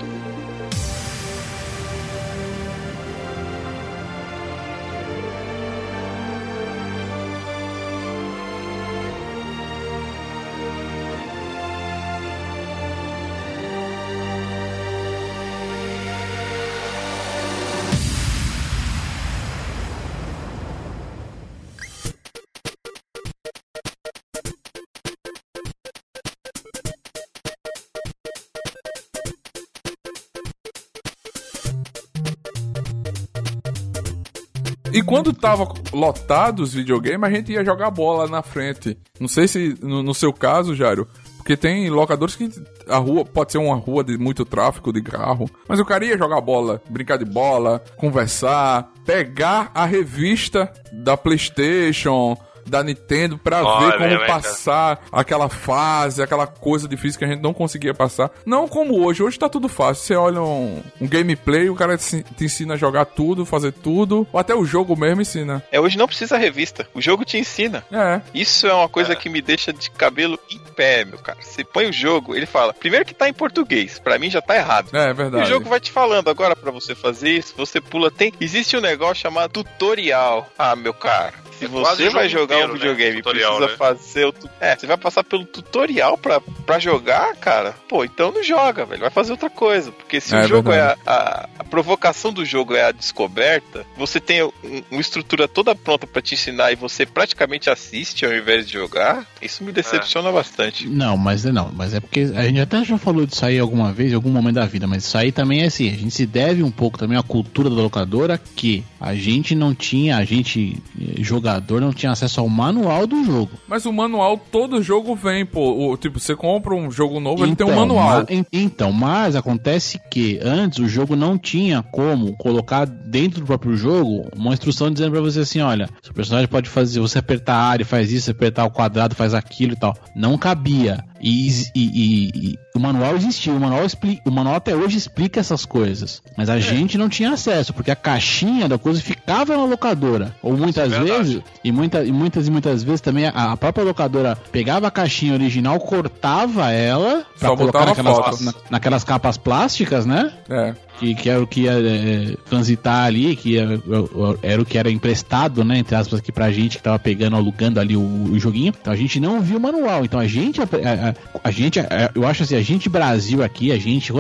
Quando tava lotado os videogames, a gente ia jogar bola na frente. Não sei se no, no seu caso, Jário, porque tem locadores que a rua pode ser uma rua de muito tráfego de carro, mas o cara ia jogar bola, brincar de bola, conversar, pegar a revista da PlayStation, da Nintendo pra Olha, ver como é, passar aquela fase, aquela coisa difícil que a gente não conseguia passar. Não como hoje, hoje tá tudo fácil. Você olha um, um gameplay, o cara te, te ensina a jogar tudo, fazer tudo, ou até o jogo mesmo ensina. É, hoje não precisa revista, o jogo te ensina. É. Isso é uma coisa É. que me deixa de cabelo em pé, meu cara. Você põe o jogo, ele fala, primeiro que tá em português, pra mim já tá errado. É E o verdade. jogo vai te falando agora pra você fazer isso, você pula, tem, existe um negócio chamado tutorial. Ah, meu cara, se É você vai jogo jogar inteiro, um né? videogame e Tutorial, precisa né? fazer o tu... É, você vai passar pelo tutorial pra, pra jogar, cara. Pô, então não joga, velho. Vai fazer outra coisa. Porque se É o jogo verdade. é a, a, a provocação do jogo é a descoberta, você tem um- uma estrutura toda pronta pra te ensinar e você praticamente assiste ao invés de jogar, isso me decepciona bastante. Não, mas não, mas é porque a gente até já falou disso aí alguma vez, em algum momento da vida, mas isso aí também é assim, a gente se deve um pouco também à cultura da locadora que a gente não tinha, a gente, eh, jogador, não tinha acesso ao manual do jogo. Mas o manual, todo jogo vem, pô. O, tipo, você compra um jogo novo, ele tem um Então, manual. ma- en- então, mas acontece que antes o jogo não tinha como colocar dentro do próprio jogo uma instrução dizendo pra você assim, olha, seu personagem pode fazer, você apertar a área, faz isso, apertar o quadrado, faz aquilo e tal. Não cabia. E, e- e- o manual existia, o manual, expli- o manual até hoje explica essas coisas. Mas É. a gente não tinha acesso, porque a caixinha da coisa ficava na locadora. Ou muitas é vezes, e, muita, e muitas e muitas vezes também a, a própria locadora pegava a caixinha original, cortava ela pra Só colocar naquelas, na- naquelas capas plásticas, né? É. Que, que era o que ia é, transitar ali, que ia- era o que era emprestado, né? Entre aspas, aqui pra gente que tava pegando, alugando ali o, o joguinho. Então a gente não viu o manual. Então a gente, a, a- a gente, a- eu acho assim, a gente Brasil aqui, a gente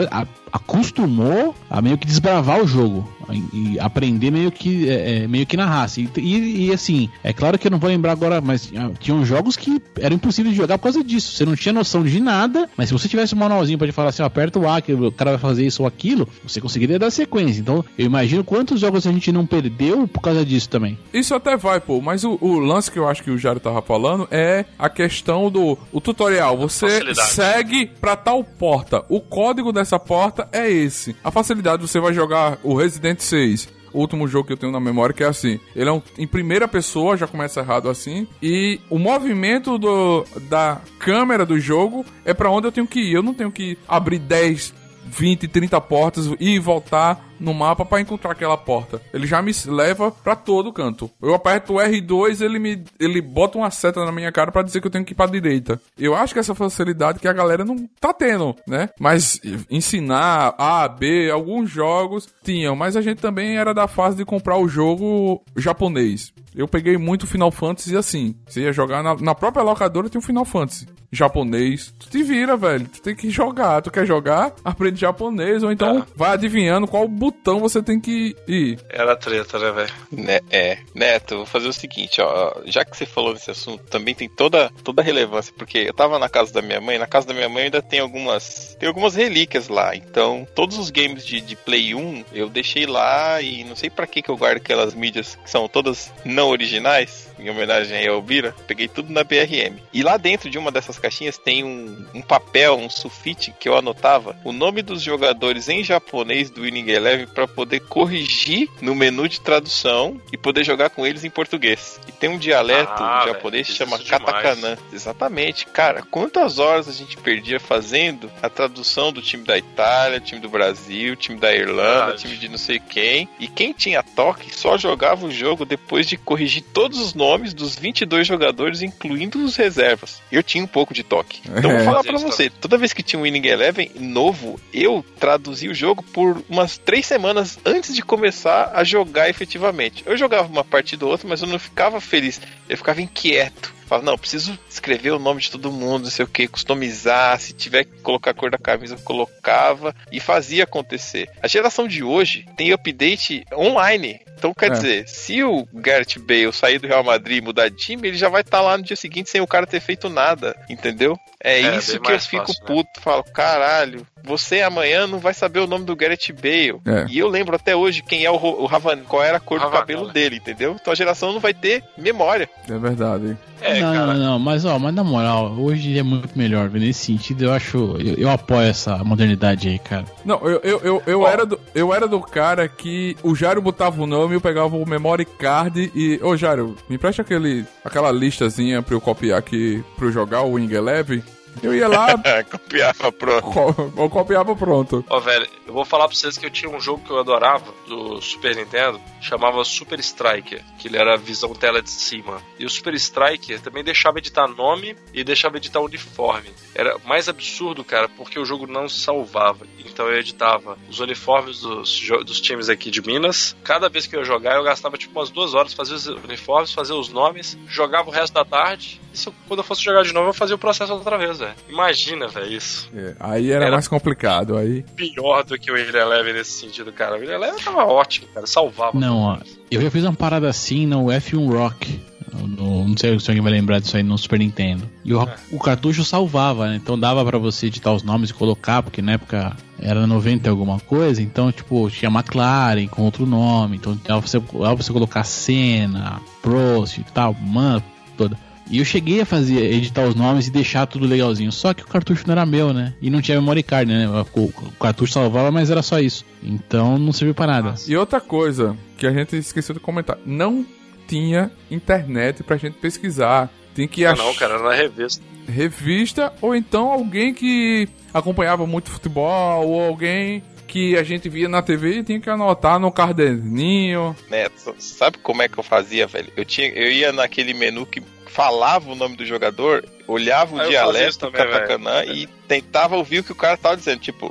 acostumou a meio que desbravar o jogo e aprender meio que é, é, meio que na raça. E, e- e, assim, é claro que eu não vou lembrar agora, mas ah, tinham jogos que eram impossíveis de jogar por causa disso. Você não tinha noção de nada, mas se você tivesse um manualzinho pra te falar assim, ó, aperta o A que o cara vai fazer isso ou aquilo, você conseguiria dar sequência. Então, eu imagino quantos jogos a gente não perdeu por causa disso também. Isso até vai, pô, mas o, o lance que eu acho que o Jário tava falando é a questão do o tutorial. Você Facilidade. segue pra tal porta. O código dessa porta é esse. A facilidade, você vai jogar o Resident 6. O último jogo que eu tenho na memória que é assim. Ele é um, em primeira pessoa, já começa errado assim. E o movimento do, da câmera do jogo é pra onde eu tenho que ir. Eu não tenho que abrir 10, 20, 30 portas e voltar no mapa pra encontrar aquela porta. Ele já me leva pra todo canto. Eu aperto o R2, ele me ele bota uma seta na minha cara pra dizer que eu tenho que ir pra direita. Eu acho que essa facilidade que a galera não tá tendo, né? Mas ensinar A, B, alguns jogos tinham, mas a gente também era da fase de comprar o jogo japonês. Eu peguei muito Final Fantasy assim. Você ia jogar na, na própria locadora, tem um Final Fantasy japonês. Tu te vira, velho. Tu tem que jogar. Tu quer jogar? Aprende japonês. Ou então vai adivinhando qual botão botão você tem que ir. Era treta, né, velho? Né, é, Neto, vou fazer o seguinte, ó. Já que você falou nesse assunto, também tem toda, toda a relevância, porque eu tava na casa da minha mãe, na casa da minha mãe ainda tem algumas. Tem algumas relíquias lá. Então, todos os games de, de Play 1 eu deixei lá e não sei para que, que eu guardo aquelas mídias que são todas não originais em homenagem a Elbira, peguei tudo na BRM. E lá dentro de uma dessas caixinhas tem um, um papel, um sulfite que eu anotava o nome dos jogadores em japonês do Winning Eleven para poder corrigir no menu de tradução e poder jogar com eles em português. E tem um dialeto Ah, japonês que velho, chama é katakana. Exatamente, cara. Quantas horas a gente perdia fazendo a tradução do time da Itália, time do Brasil, time da Irlanda, Verdade. time de não sei quem. E quem tinha toque só jogava o jogo depois de corrigir todos os nomes dos 22 jogadores, incluindo os reservas. Eu tinha um pouco de toque. Então É. vou falar Fazia pra você, toda vez que tinha um Winning Eleven novo, eu traduzia o jogo por umas três semanas antes de começar a jogar efetivamente. Eu jogava uma partida ou outra, mas eu não ficava feliz. Eu ficava inquieto. Falava, não, preciso escrever o nome de todo mundo, não sei o que, customizar. Se tiver que colocar a cor da camisa, eu colocava e fazia acontecer. A geração de hoje tem update online. Então, quer É. dizer, se o Gareth Bale sair do Real Madrid e mudar de time, ele já vai estar lá no dia seguinte sem o cara ter feito nada, entendeu? É, É, isso que eu fico fácil, né? puto. Falo, caralho, você amanhã não vai saber o nome do Gareth Bale. É. E eu lembro até hoje quem é o, o Ravan, qual era a cor do cabelo dele, entendeu? Então a geração não vai ter memória. É verdade. É, não, cara. não, não, mas ó, mas na moral, hoje é muito melhor. Nesse sentido, eu acho. Eu, eu apoio essa modernidade aí, cara. Não, eu, eu, eu, eu Ó. era do, eu era do cara que o Jairo botava o nome, eu pegava o memory card e. Ô Jairo, me presta aquele, aquela listazinha pra eu copiar aqui pra eu jogar o Wing Eleven. Eu ia lá, Copiava, pronto. co- eu copiava pronto. Ó, velho, eu vou falar pra vocês que eu tinha um jogo que eu adorava do Super Nintendo, chamava Super Striker, que ele era visão tela de cima. E o Super Striker também deixava editar nome e deixava editar uniforme. Era mais absurdo, cara, porque o jogo não salvava. Então eu editava os uniformes dos, dos times aqui de Minas. Cada vez que eu ia jogar, eu gastava tipo umas duas horas fazer os uniformes, fazer os nomes, jogava o resto da tarde. Se eu- quando eu fosse jogar de novo, eu fazia o processo outra vez, velho. Imagina, velho, isso É, aí era, Era- mais complicado. Aí. pior do que o William Eleven nesse sentido, cara. O William Eleven tava ótimo, cara. Salvava. Não, ó. Eu já fiz uma parada assim no F1 Rock. no- não sei se alguém vai lembrar disso aí no Super Nintendo. E o, o cartucho salvava, né? Então dava pra você editar os nomes e colocar, porque na época era 90 e alguma coisa. Então, tipo, tinha McLaren com outro nome. Então dava pra você, dava pra você colocar Senna, Prost e tal, man, toda. E eu cheguei a fazer, editar os nomes e deixar tudo legalzinho. Só que o cartucho não era meu, né? E não tinha memory card, né? O, o cartucho salvava, mas era só isso. Então não serviu pra nada. E outra coisa que a gente esqueceu de comentar: não tinha internet pra gente pesquisar. Tem que achar não, cara, era na revista. revista ou então alguém que acompanhava muito futebol ou alguém que a gente via na TV e tinha que anotar no caderninho. Neto, sabe como é que eu fazia, velho? Eu, tinha, eu ia naquele menu que falava o nome do jogador, olhava o Ah, dialeto do Katakanã e tentava ouvir o que o cara tava dizendo. Tipo,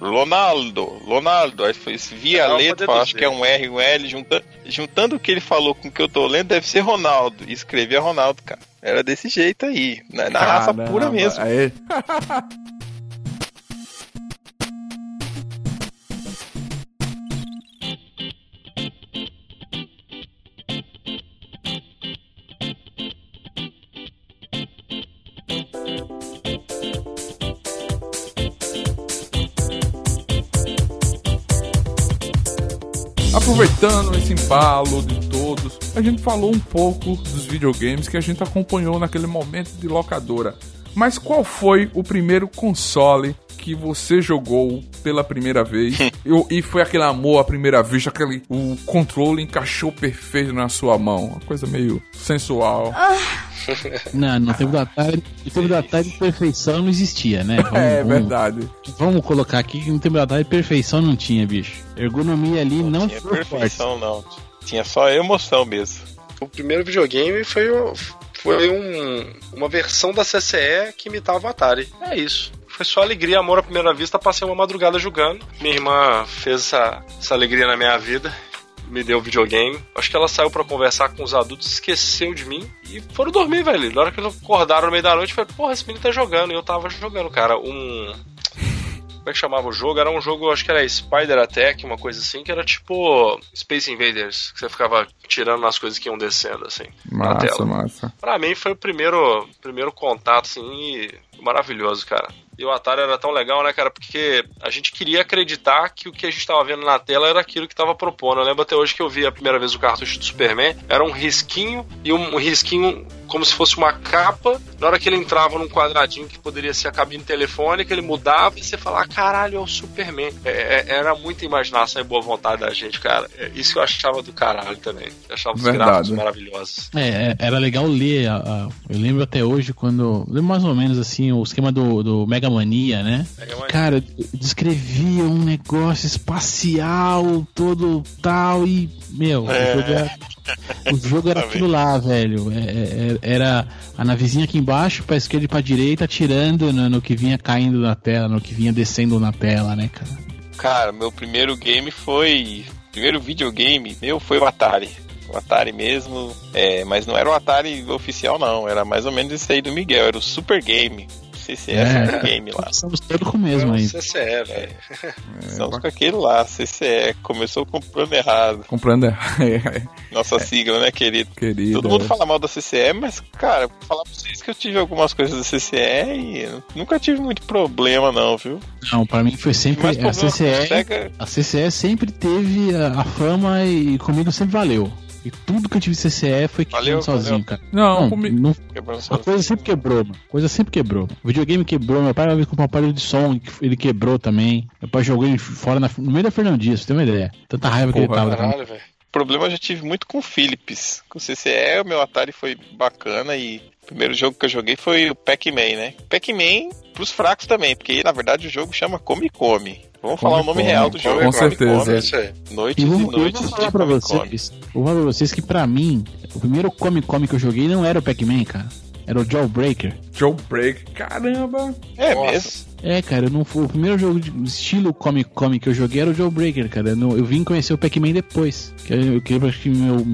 Ronaldo, Ronaldo. Aí foi, via a letra, do acho que é um R e um L, juntando, juntando o que ele falou com o que eu tô lendo, deve ser Ronaldo. E escrevia Ronaldo, cara. Era desse jeito aí, na, na raça pura mesmo. aí- Aproveitando esse embalo de todos, a gente falou um pouco dos videogames que a gente acompanhou naquele momento de locadora. Mas qual foi o primeiro console que você jogou pela primeira vez? e, e foi aquele amor à primeira vista, aquele o controle encaixou perfeito na sua mão, uma coisa meio sensual. Não, no tempo da tarde, no tempo da tarde perfeição não existia, né? Vamos, é vamos- verdade. Vamos colocar aqui que no tempo da tarde perfeição não tinha, bicho. Ergonomia ali não, tinha foi forte. perfeição, não. Tinha só emoção mesmo. O primeiro videogame foi, o- foi um- uma versão da CCE que imitava o Atari. É isso. Foi só alegria, amor à primeira vista. Passei uma madrugada jogando. Minha irmã fez essa, essa alegria na minha vida. Me deu videogame. Acho que ela saiu pra conversar com os adultos, esqueceu de mim e foram dormir, velho. Na hora que eles acordaram no meio da noite, eu falei, porra, esse menino tá jogando. E eu tava jogando, cara, um. Como é que chamava o jogo? Era um jogo, acho que era Spider Attack, uma coisa assim, que era tipo Space Invaders, que você ficava tirando nas coisas que iam descendo, assim, na Massa, tela. massa. Pra mim foi o primeiro, primeiro contato, assim, e maravilhoso, cara. E o Atari era tão legal, né, cara? Porque a gente queria acreditar que o que a gente tava vendo na tela era aquilo que tava propondo. Eu lembro até hoje que eu vi a primeira vez o cartucho do Superman, era um risquinho e um risquinho como se fosse uma capa. Na hora que ele entrava num quadradinho que poderia ser a cabine telefônica, ele mudava e você falava, caralho, é o Superman. É, é, era muita imaginação e boa vontade da gente, cara. É, isso que eu achava do caralho também. Eu achava os Verdade. gráficos maravilhosos. É, é, era legal ler. a- a- eu lembro até hoje quando. Lembro mais ou menos assim, o esquema do, do Mega Mania, né? Cara, descrevia um negócio espacial, todo tal, e. Meu, É. o jogo era, o jogo era aquilo lá, velho. É, é, é, era a navezinha aqui embaixo, pra esquerda e pra direita, atirando no, no que vinha caindo na tela, no que vinha descendo na tela, né, cara? Cara, meu primeiro game foi. Primeiro videogame meu foi o Atari. O Atari mesmo. É, mas não era o Atari oficial, não. Era mais ou menos esse aí do Miguel. Era o Super Game. CCS É. Super Game lá. Estamos todos com o mesmo aí. CCE, velho. Estamos com aquele lá, CCE. Começou comprando errado. Comprando é, Nossa sigla, né, querido? querido. Todo mundo fala mal da CCE, mas, cara, vou falar pra vocês que eu tive algumas coisas da CCE e nunca tive muito problema, não, viu? Não, pra mim foi sempre. A CCE, a CCE sempre teve a, a fama e comigo sempre valeu. E tudo que eu tive de CCE foi Valeu, quebrando sozinho, valeu. cara. Não, Não, comi- não- a coisa sempre quebrou, mano. A coisa sempre quebrou. O videogame quebrou, meu pai uma vez comprou um aparelho de som, ele quebrou também. Meu pai jogou ele fora na- no meio da Fernandinha, pra você ter uma ideia. Tanta raiva que ele Porra, tava. Caralho, velho. problema eu já tive muito com o Philips. Com o CCE, o meu Atari foi bacana e o primeiro jogo que eu joguei foi o Pac-Man, né? Pac-Man pros fracos também, porque na verdade o jogo chama Come Come. Vamos falar o nome real do jogo. com é certeza. Noites E e, vou, eu noites vou falar de pra vocês, vou falar pra vocês que pra mim, o primeiro Come Come que eu joguei não era o Pac-Man, cara. Era o Jawbreaker. Jailbreak. Caramba. É Nossa. mesmo? É, cara, eu não fui, o primeiro jogo de estilo Comic Comic que eu joguei era o Jawbreaker, cara. Eu, não- eu vim conhecer o Pac-Man depois. Que eu, eu lembro que meu,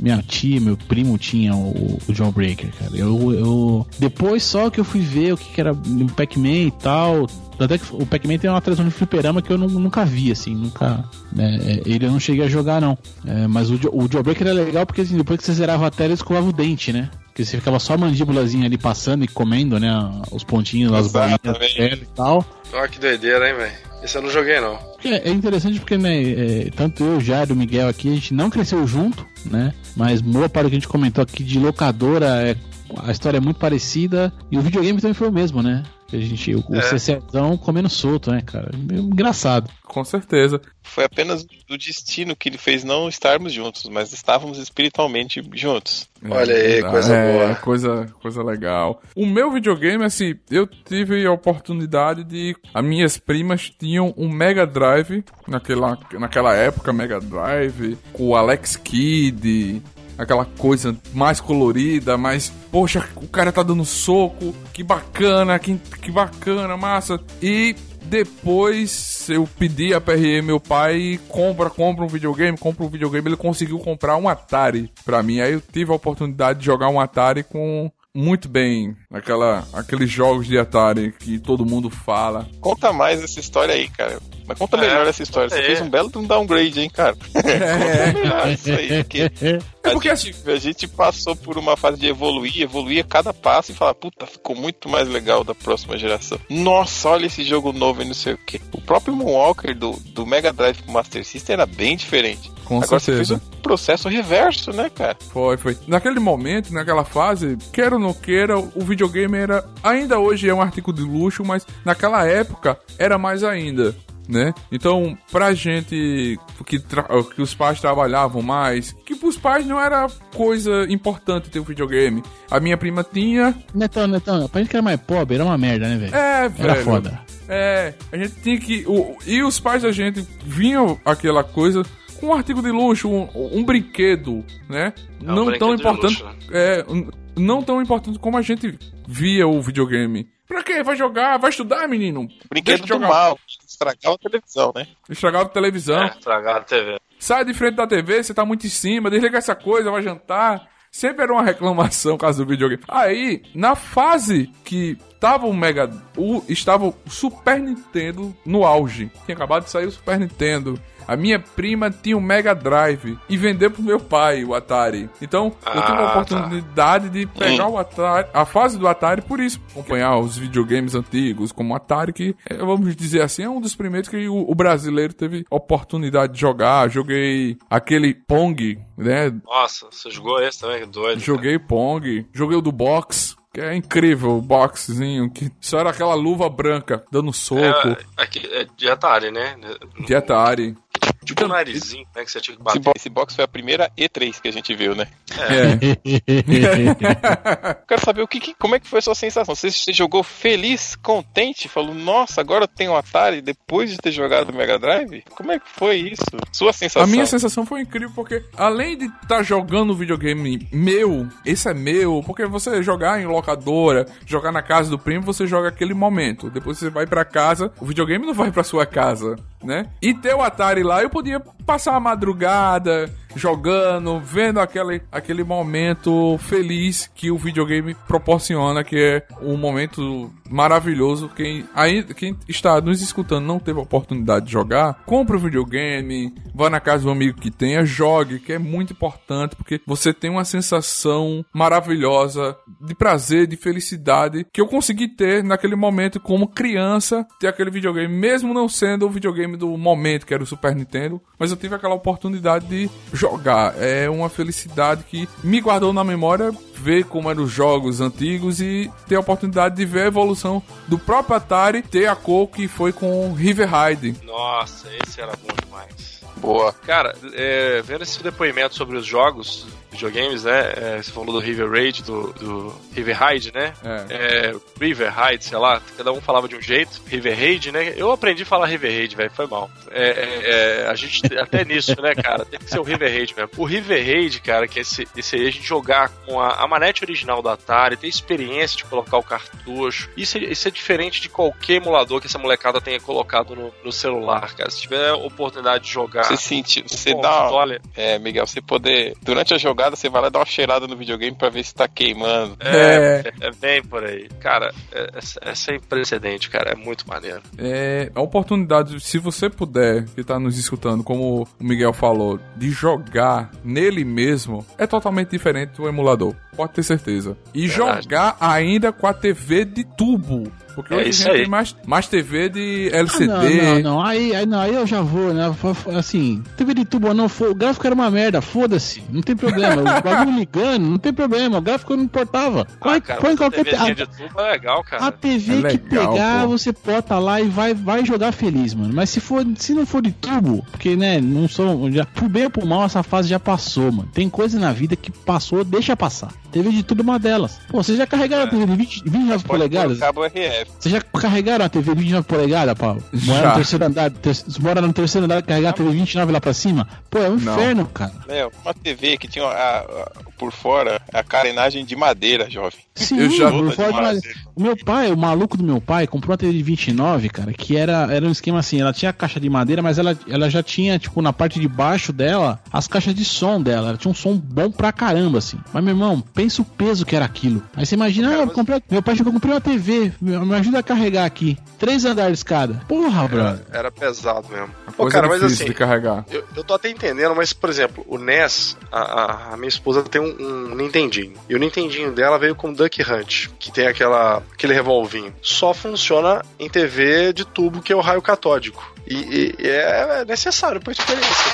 minha tia, meu primo tinha o, o Jawbreaker, cara. Eu, eu, depois só que eu fui ver o que, que era o Pac-Man e tal. Até que o Pac-Man tem uma atração de fliperama que eu nu- nunca vi, assim, nunca. né, é, ele eu não cheguei a jogar, não. É, mas o, o Jawbreaker era legal porque assim, depois que você zerava a tela, escovava o dente, né? Porque você ficava só a mandíbulazinha ali passando e comendo, né? Os pontinhos, as bolinhas da tela e tal. Olha que doideira, hein, velho. Esse eu não joguei, não. É, é interessante porque, né, é, tanto eu, Jair e o Miguel aqui, a gente não cresceu junto, né? Mas boa parte que a gente comentou aqui de locadora, é, a história é muito parecida. E o videogame também foi o mesmo, né? A gente, o, o É. CCzão comendo solto, né, cara? Meio engraçado. Com certeza. Foi apenas o destino que ele fez não estarmos juntos, mas estávamos espiritualmente juntos. Olha aí, coisa é, boa. Coisa, coisa legal. O meu videogame, assim, eu tive a oportunidade de. As minhas primas tinham um Mega Drive, naquela, naquela época, Mega Drive, com o Alex Kidd. Aquela coisa mais colorida, mais. Poxa, o cara tá dando soco, que bacana, que, que bacana, massa. E depois eu pedi a PRE meu pai compra, compra um videogame, compra um videogame, ele conseguiu comprar um Atari pra mim. Aí eu tive a oportunidade de jogar um Atari com muito bem aquela aqueles jogos de Atari que todo mundo fala. Conta mais essa história aí, cara. Mas conta É, melhor essa história. Você é. fez um belo de um downgrade, hein, cara. É, Conta melhor isso aí, porque é porque a, gente, a gente passou por uma fase de evoluir, evoluir a cada passo e falar, puta, ficou muito mais legal da próxima geração. Nossa, olha esse jogo novo e não sei o que. O próprio Moonwalker do, do Mega Drive pro Master System era bem diferente. com Agora você fez certeza. um processo reverso, né, cara? Foi, foi. Naquele momento, naquela fase, queira ou não queira, o videogame era. Ainda hoje é um artigo de luxo, mas naquela época era mais ainda. Né? Então, pra gente que, tra- que os pais trabalhavam mais, que pros pais não era coisa importante ter um videogame. A minha prima tinha. Netão, Netão, pra gente que era mais pobre, era uma merda, né, velho? É, velho. Era foda. É, a gente tinha que. O, e os pais da gente vinham aquela coisa um artigo de luxo, um, um brinquedo, né? É um não brinquedo tão de importante. luxo, né? É, não tão importante como a gente via o videogame. Pra quê? Vai jogar? Vai estudar, menino? Brinquedo eu jogar. mal, estragava a televisão, né? Estragar a televisão. É, estragaram a TV. Sai de frente da TV, você tá muito em cima, desliga essa coisa, vai jantar. Sempre era uma reclamação caso do videogame. Aí, na fase que estava o Mega. O, estava o Super Nintendo no auge. Tinha acabado de sair o Super Nintendo. A minha prima tinha um Mega Drive e vendeu pro meu pai o Atari. Então, eu tive a Ah, oportunidade de pegar o Atari, a fase do Atari por isso, acompanhar os videogames antigos, como o Atari, que, eh, vamos dizer assim, é um dos primeiros que o, o brasileiro teve oportunidade de jogar. Joguei aquele Pong, né? Nossa, você jogou esse também? Que doido. Joguei Pong, joguei o do box, que é incrível, o boxzinho, que só era aquela luva branca, dando soco, É, aqui, é de Atari, né? de Atari. Tipo um narizinho, né? Que você tinha que Esse, bater. bo esse box foi a primeira E3 que a gente viu, né? É. Quero saber o que, que- como é que foi a sua sensação. Você, você jogou feliz, contente, falou, nossa, agora eu tenho um Atari depois de ter jogado o Mega Drive? Como é que foi isso? Sua sensação. A minha sensação foi incrível porque, além de estar jogando videogame meu, esse é meu, porque você jogar em locadora, jogar na casa do primo, você joga aquele momento. Depois você vai pra casa, o videogame não vai pra sua casa, né? E ter o Atari lá, eu podia passar a madrugada jogando, vendo aquele, aquele momento feliz que o videogame proporciona, que é um momento maravilhoso. Quem, ainda, quem está nos escutando não teve a oportunidade de jogar, compre o videogame, vá na casa do amigo que tenha, jogue, que é muito importante, porque você tem uma sensação maravilhosa de prazer, de felicidade, que eu consegui ter naquele momento como criança, ter aquele videogame, mesmo não sendo o videogame do momento, que era o Super Nintendo, mas eu tive aquela oportunidade de jogar. É uma felicidade que me guardou na memória ver como eram os jogos antigos e ter a oportunidade de ver a evolução do próprio Atari, ter a cor que foi com River Raid. Nossa, esse era bom demais. Boa. Cara, é, vendo esse depoimento sobre os jogos, videogames, né? é, você falou do River Raid, do, do River Raid, né? É. É, River Raid, sei lá, cada um falava de um jeito. River Raid, né? Eu aprendi a falar River Raid, velho, foi mal. É, é, é, a gente, até nisso, né, cara? Tem que ser o River Raid mesmo. O River Raid, cara, que é esse, esse aí, a gente jogar com a, a manete original do Atari, ter experiência de colocar o cartucho. Isso é, isso é diferente de qualquer emulador que essa molecada tenha colocado no, no celular, cara. Se tiver oportunidade de jogar. Você sentiu, você dá. console, É, Miguel, você poder. Durante a jogada, você vai lá dar uma cheirada no videogame pra ver se tá queimando. É, é, bem por aí. Cara, é, é, é sem precedente, cara. É muito maneiro. É a oportunidade, se você puder, que tá nos escutando, como o Miguel falou, de jogar nele mesmo, é totalmente diferente do emulador. Pode ter certeza. E Verdade. jogar ainda com a TV de tubo. Porque É hoje isso a gente aí. tem mais, mais TV de Ah, LCD. não, não, não. Aí, aí, não, aí eu já vou, né? Assim, TV de tubo ou não, o gráfico era uma merda, foda-se, não tem problema. O bagulho ligando, não tem problema, o gráfico não importava. Põe, Ah, cara, põe qualquer. Te- de tubo é legal, A, cara. a TV É que legal, pegar, pô. você bota lá e vai, vai jogar feliz, mano. Mas se for, se não for de tubo, porque, né, não sou. Já, por bem ou por mal, essa fase já passou, mano. Tem coisa na vida que passou, deixa passar. TV de tubo é uma delas. Pô, vocês já carregaram a TV de 20, 29 Pode polegadas? cabo RF. Vocês já carregaram a TV 29 polegadas, Paulo? Mora no terceiro andar, ter, mora no terceiro andar carregar a TV 29 lá pra cima? Pô, é um Não. inferno, cara. Né, uma TV que tinha a- a- por fora a carenagem de madeira, jovem. Sim, Eu já- por fora de madeira. O meu pai, o maluco do meu pai, comprou uma TV de 29, cara, que era, era um esquema assim, ela tinha a caixa de madeira, mas ela, ela já tinha, tipo, na parte de baixo dela, as caixas de som dela. Ela tinha um som bom pra caramba, assim. Mas, meu irmão, pensa o peso que era aquilo. Aí você imagina, ah, eu comprei, meu pai chegou, comprei uma TV, me ajuda a carregar aqui. Três andares de escada. Porra, brother. Era, era pesado mesmo. Ô, Coisa cara, mas assim, de carregar. eu, eu tô até entendendo, mas, por exemplo, o NES, a, a- a minha esposa tem um, um Nintendinho. E o Nintendinho dela veio com Duck Hunt, que tem aquela, aquele revolvinho. Só funciona em TV de tubo, que é o raio catódico. E, e- e é necessário pra experiência.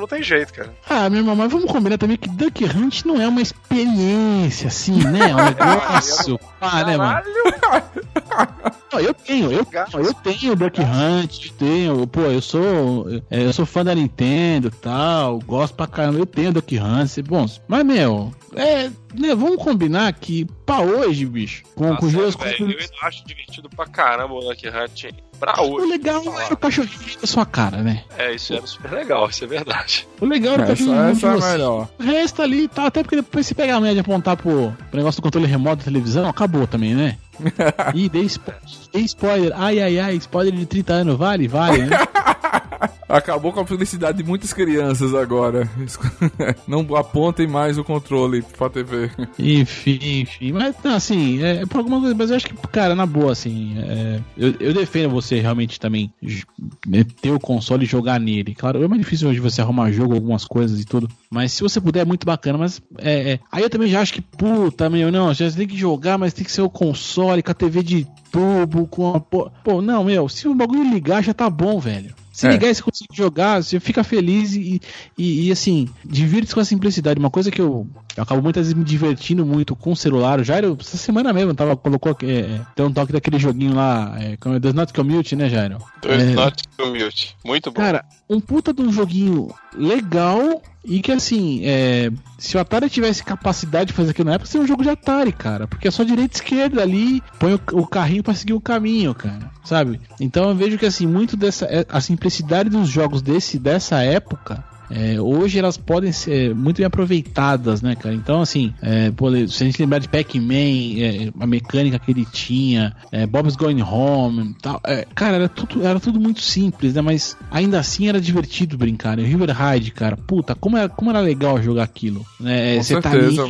Não tem jeito, cara. Ah, meu irmão, mas vamos combinar também que Duck Hunt não é uma experiência, assim, né? É um negócio. Ah, né, mano? Não, eu tenho, eu, eu tenho Duck Hunt, tenho, pô, eu sou, é, eu sou fã da Nintendo e tal, gosto pra caramba, eu tenho Duck Hunt, bom, mas meu, é, né, vamos combinar que pra hoje, bicho, com, Tá com certo, jogos velho. Eu acho divertido pra caramba o Duck Hunt pra o hoje. legal falar. era o cachorrinho da sua cara, né? É, isso era super legal, isso é verdade. O legal era o Essa, cachorrinho essa é a de você. melhor. O resto ali, tá, até porque depois você pega a média e apontar pro, pro negócio do controle remoto da televisão, acabou também, né? Ih, dei, spo dei spoiler. Ai, ai, ai, spoiler de 30 anos, vale? Vale, né? Acabou com a felicidade de muitas crianças agora. Não apontem mais o controle pra TV. Enfim, enfim. Mas, assim, é, por alguma coisa, mas eu acho que, cara, na boa, assim, é, eu, eu defendo você realmente também ter o console e jogar nele. Claro, é mais difícil hoje você arrumar jogo, algumas coisas e tudo. Mas se você puder, é muito bacana. Mas, é, é. Aí eu também já acho que, puta, meu, não, já tem que jogar, mas tem que ser o console com a TV de tubo, com a. Pô não, meu, se o bagulho ligar já tá bom, velho. Se É. ligar e você conseguir jogar, você fica feliz e, e, e, assim, divirte-se com a simplicidade. Uma coisa que eu, eu acabo muitas vezes me divertindo muito com o celular. O Jairo, essa semana mesmo, tava, colocou. É, é, tem um toque daquele joguinho lá, é, como é, Does Not Commute, né, Jairo? Dois É, Not Commute. Muito bom. Cara, um puta de um joguinho legal e que assim, é, se o Atari tivesse capacidade de fazer aquilo na época, seria um jogo de Atari, cara. Porque é só direita e esquerda ali, põe o, o carrinho pra seguir o caminho, cara. Sabe? Então eu vejo que assim, muito dessa. é, A simplicidade dos jogos desse, dessa época. É, hoje elas podem ser muito bem aproveitadas, né, cara? Então, assim, é, pô, se a gente lembrar de Pac-Man, é, a mecânica que ele tinha, é, Bob's Going Home, tal, é, cara, era tudo, era tudo muito simples, né? Mas ainda assim era divertido brincar. Né? River Ride, cara, puta, como era, como era legal jogar aquilo, né? Você tá ali, o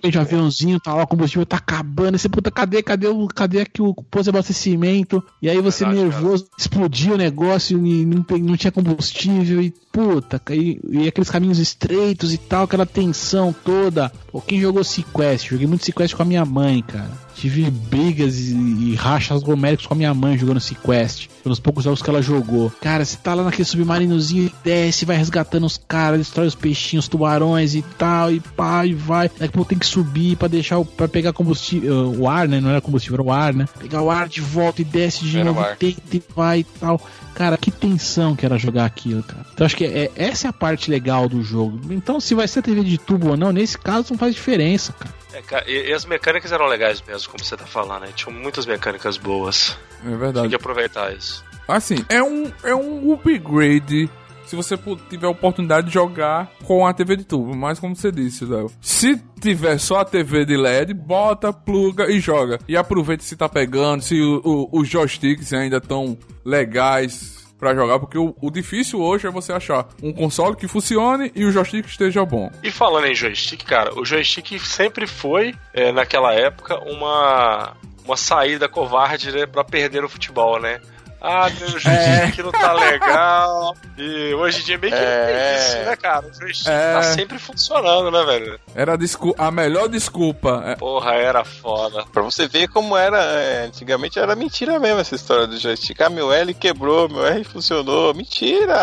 crer. aviãozinho tá lá, o combustível tá acabando, você, puta, cadê, cadê o, cadê aqui o posto de abastecimento? E aí você Verdade, nervoso, explodiu o negócio e não, não tinha combustível e puta, e, e aqueles caminhos estreitos e tal, aquela tensão toda. Pô, quem jogou Sequest? Joguei muito Sequest com a minha mãe, cara. Tive brigas e, e rachas homéricos com a minha mãe jogando Sequest. Pelos poucos jogos que ela jogou. Cara, você tá lá naquele submarinozinho e desce, vai resgatando os caras, destrói os peixinhos, os tubarões e tal, e pá, e vai. Daqui a pouco tem que subir pra deixar o, pra pegar combustível, o ar, né? Não era combustível, era o ar, né? Pegar o ar de volta e desce de Era novo, e tenta e vai e tal. Cara, que tensão que era jogar aquilo, cara. Então acho que é, essa é a parte legal do jogo. Então, se vai ser TV de tubo ou não, nesse caso não faz diferença, cara. É, e, e as mecânicas eram legais mesmo, como você tá falando, né? Tinham muitas mecânicas boas. É Tem verdade. que aproveitar isso. Assim, é um, é um upgrade se você tiver a oportunidade de jogar com a TV de tubo. Mas como você disse, Léo, se tiver só a TV de LED, bota, pluga e joga. E aproveita se tá pegando, se o- o- os joysticks ainda estão legais pra jogar, porque o, o difícil hoje é você achar um console que funcione e o joystick esteja bom. E falando em joystick, cara, o joystick sempre foi, é, naquela época, uma, uma saída covarde, né, pra perder o futebol, né? Ah, meu joystick não tá legal. E hoje em dia meio que É. tem isso, né, cara? O joystick É. tá sempre funcionando, né, velho? Era a, melhor desculpa. É, Porra, era foda. Pra você ver como era, é, antigamente era mentira mesmo essa história do joystick. Ah, meu L quebrou, meu R funcionou. Mentira!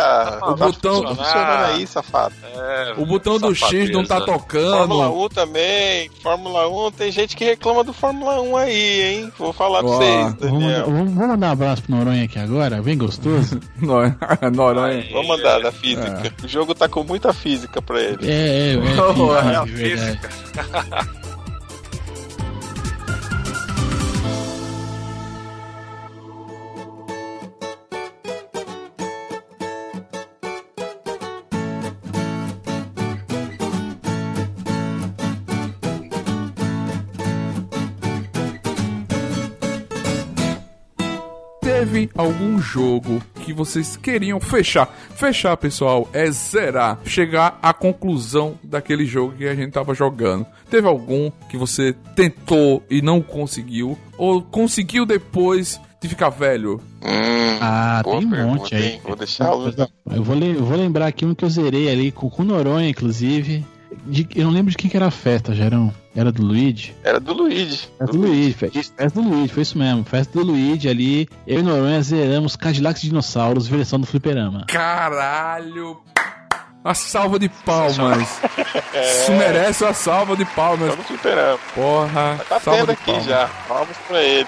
Ah, o botão- Tá funcionando aí, safado. É, o botão do X não tá safadeza. Fórmula tocando. 1 também. Fórmula 1, tem gente que reclama do Fórmula 1 aí, hein? Vou falar pra Ó, vocês, Vamos mandar, Daniel. vamos vamos mandar um abraço pro Noronha aqui agora, bem gostoso. Nor- Noronha. Vamos mandar da física. O jogo tá com muita física pra ele. É, é, é, Oh, é, É a verdade. física. Teve algum jogo que vocês queriam fechar? Fechar, pessoal, é zerar, chegar à conclusão daquele jogo que a gente tava jogando. Teve algum que você tentou e não conseguiu? Ou conseguiu depois de ficar velho? Hum, Ah, tem um pergunta, monte aí. hein? Vou deixar. Eu vou, eu vou lembrar aqui um que eu zerei ali com, com o Noronha, inclusive. De- eu não lembro de quem que era a festa, Gerão. Era do Luigi? Era do Luigi. Festa do Luigi, fe- isso, festa do Luigi, foi isso mesmo. Festa do Luigi ali. Eu e Noronha zeramos Cadillacs Dinossauros, versão do Fliperama. Caralho! A salva de palmas. Isso merece a salva de palmas. No fliperama. Porra, Tá salva tendo de aqui palmas. já. Vamos pra ele.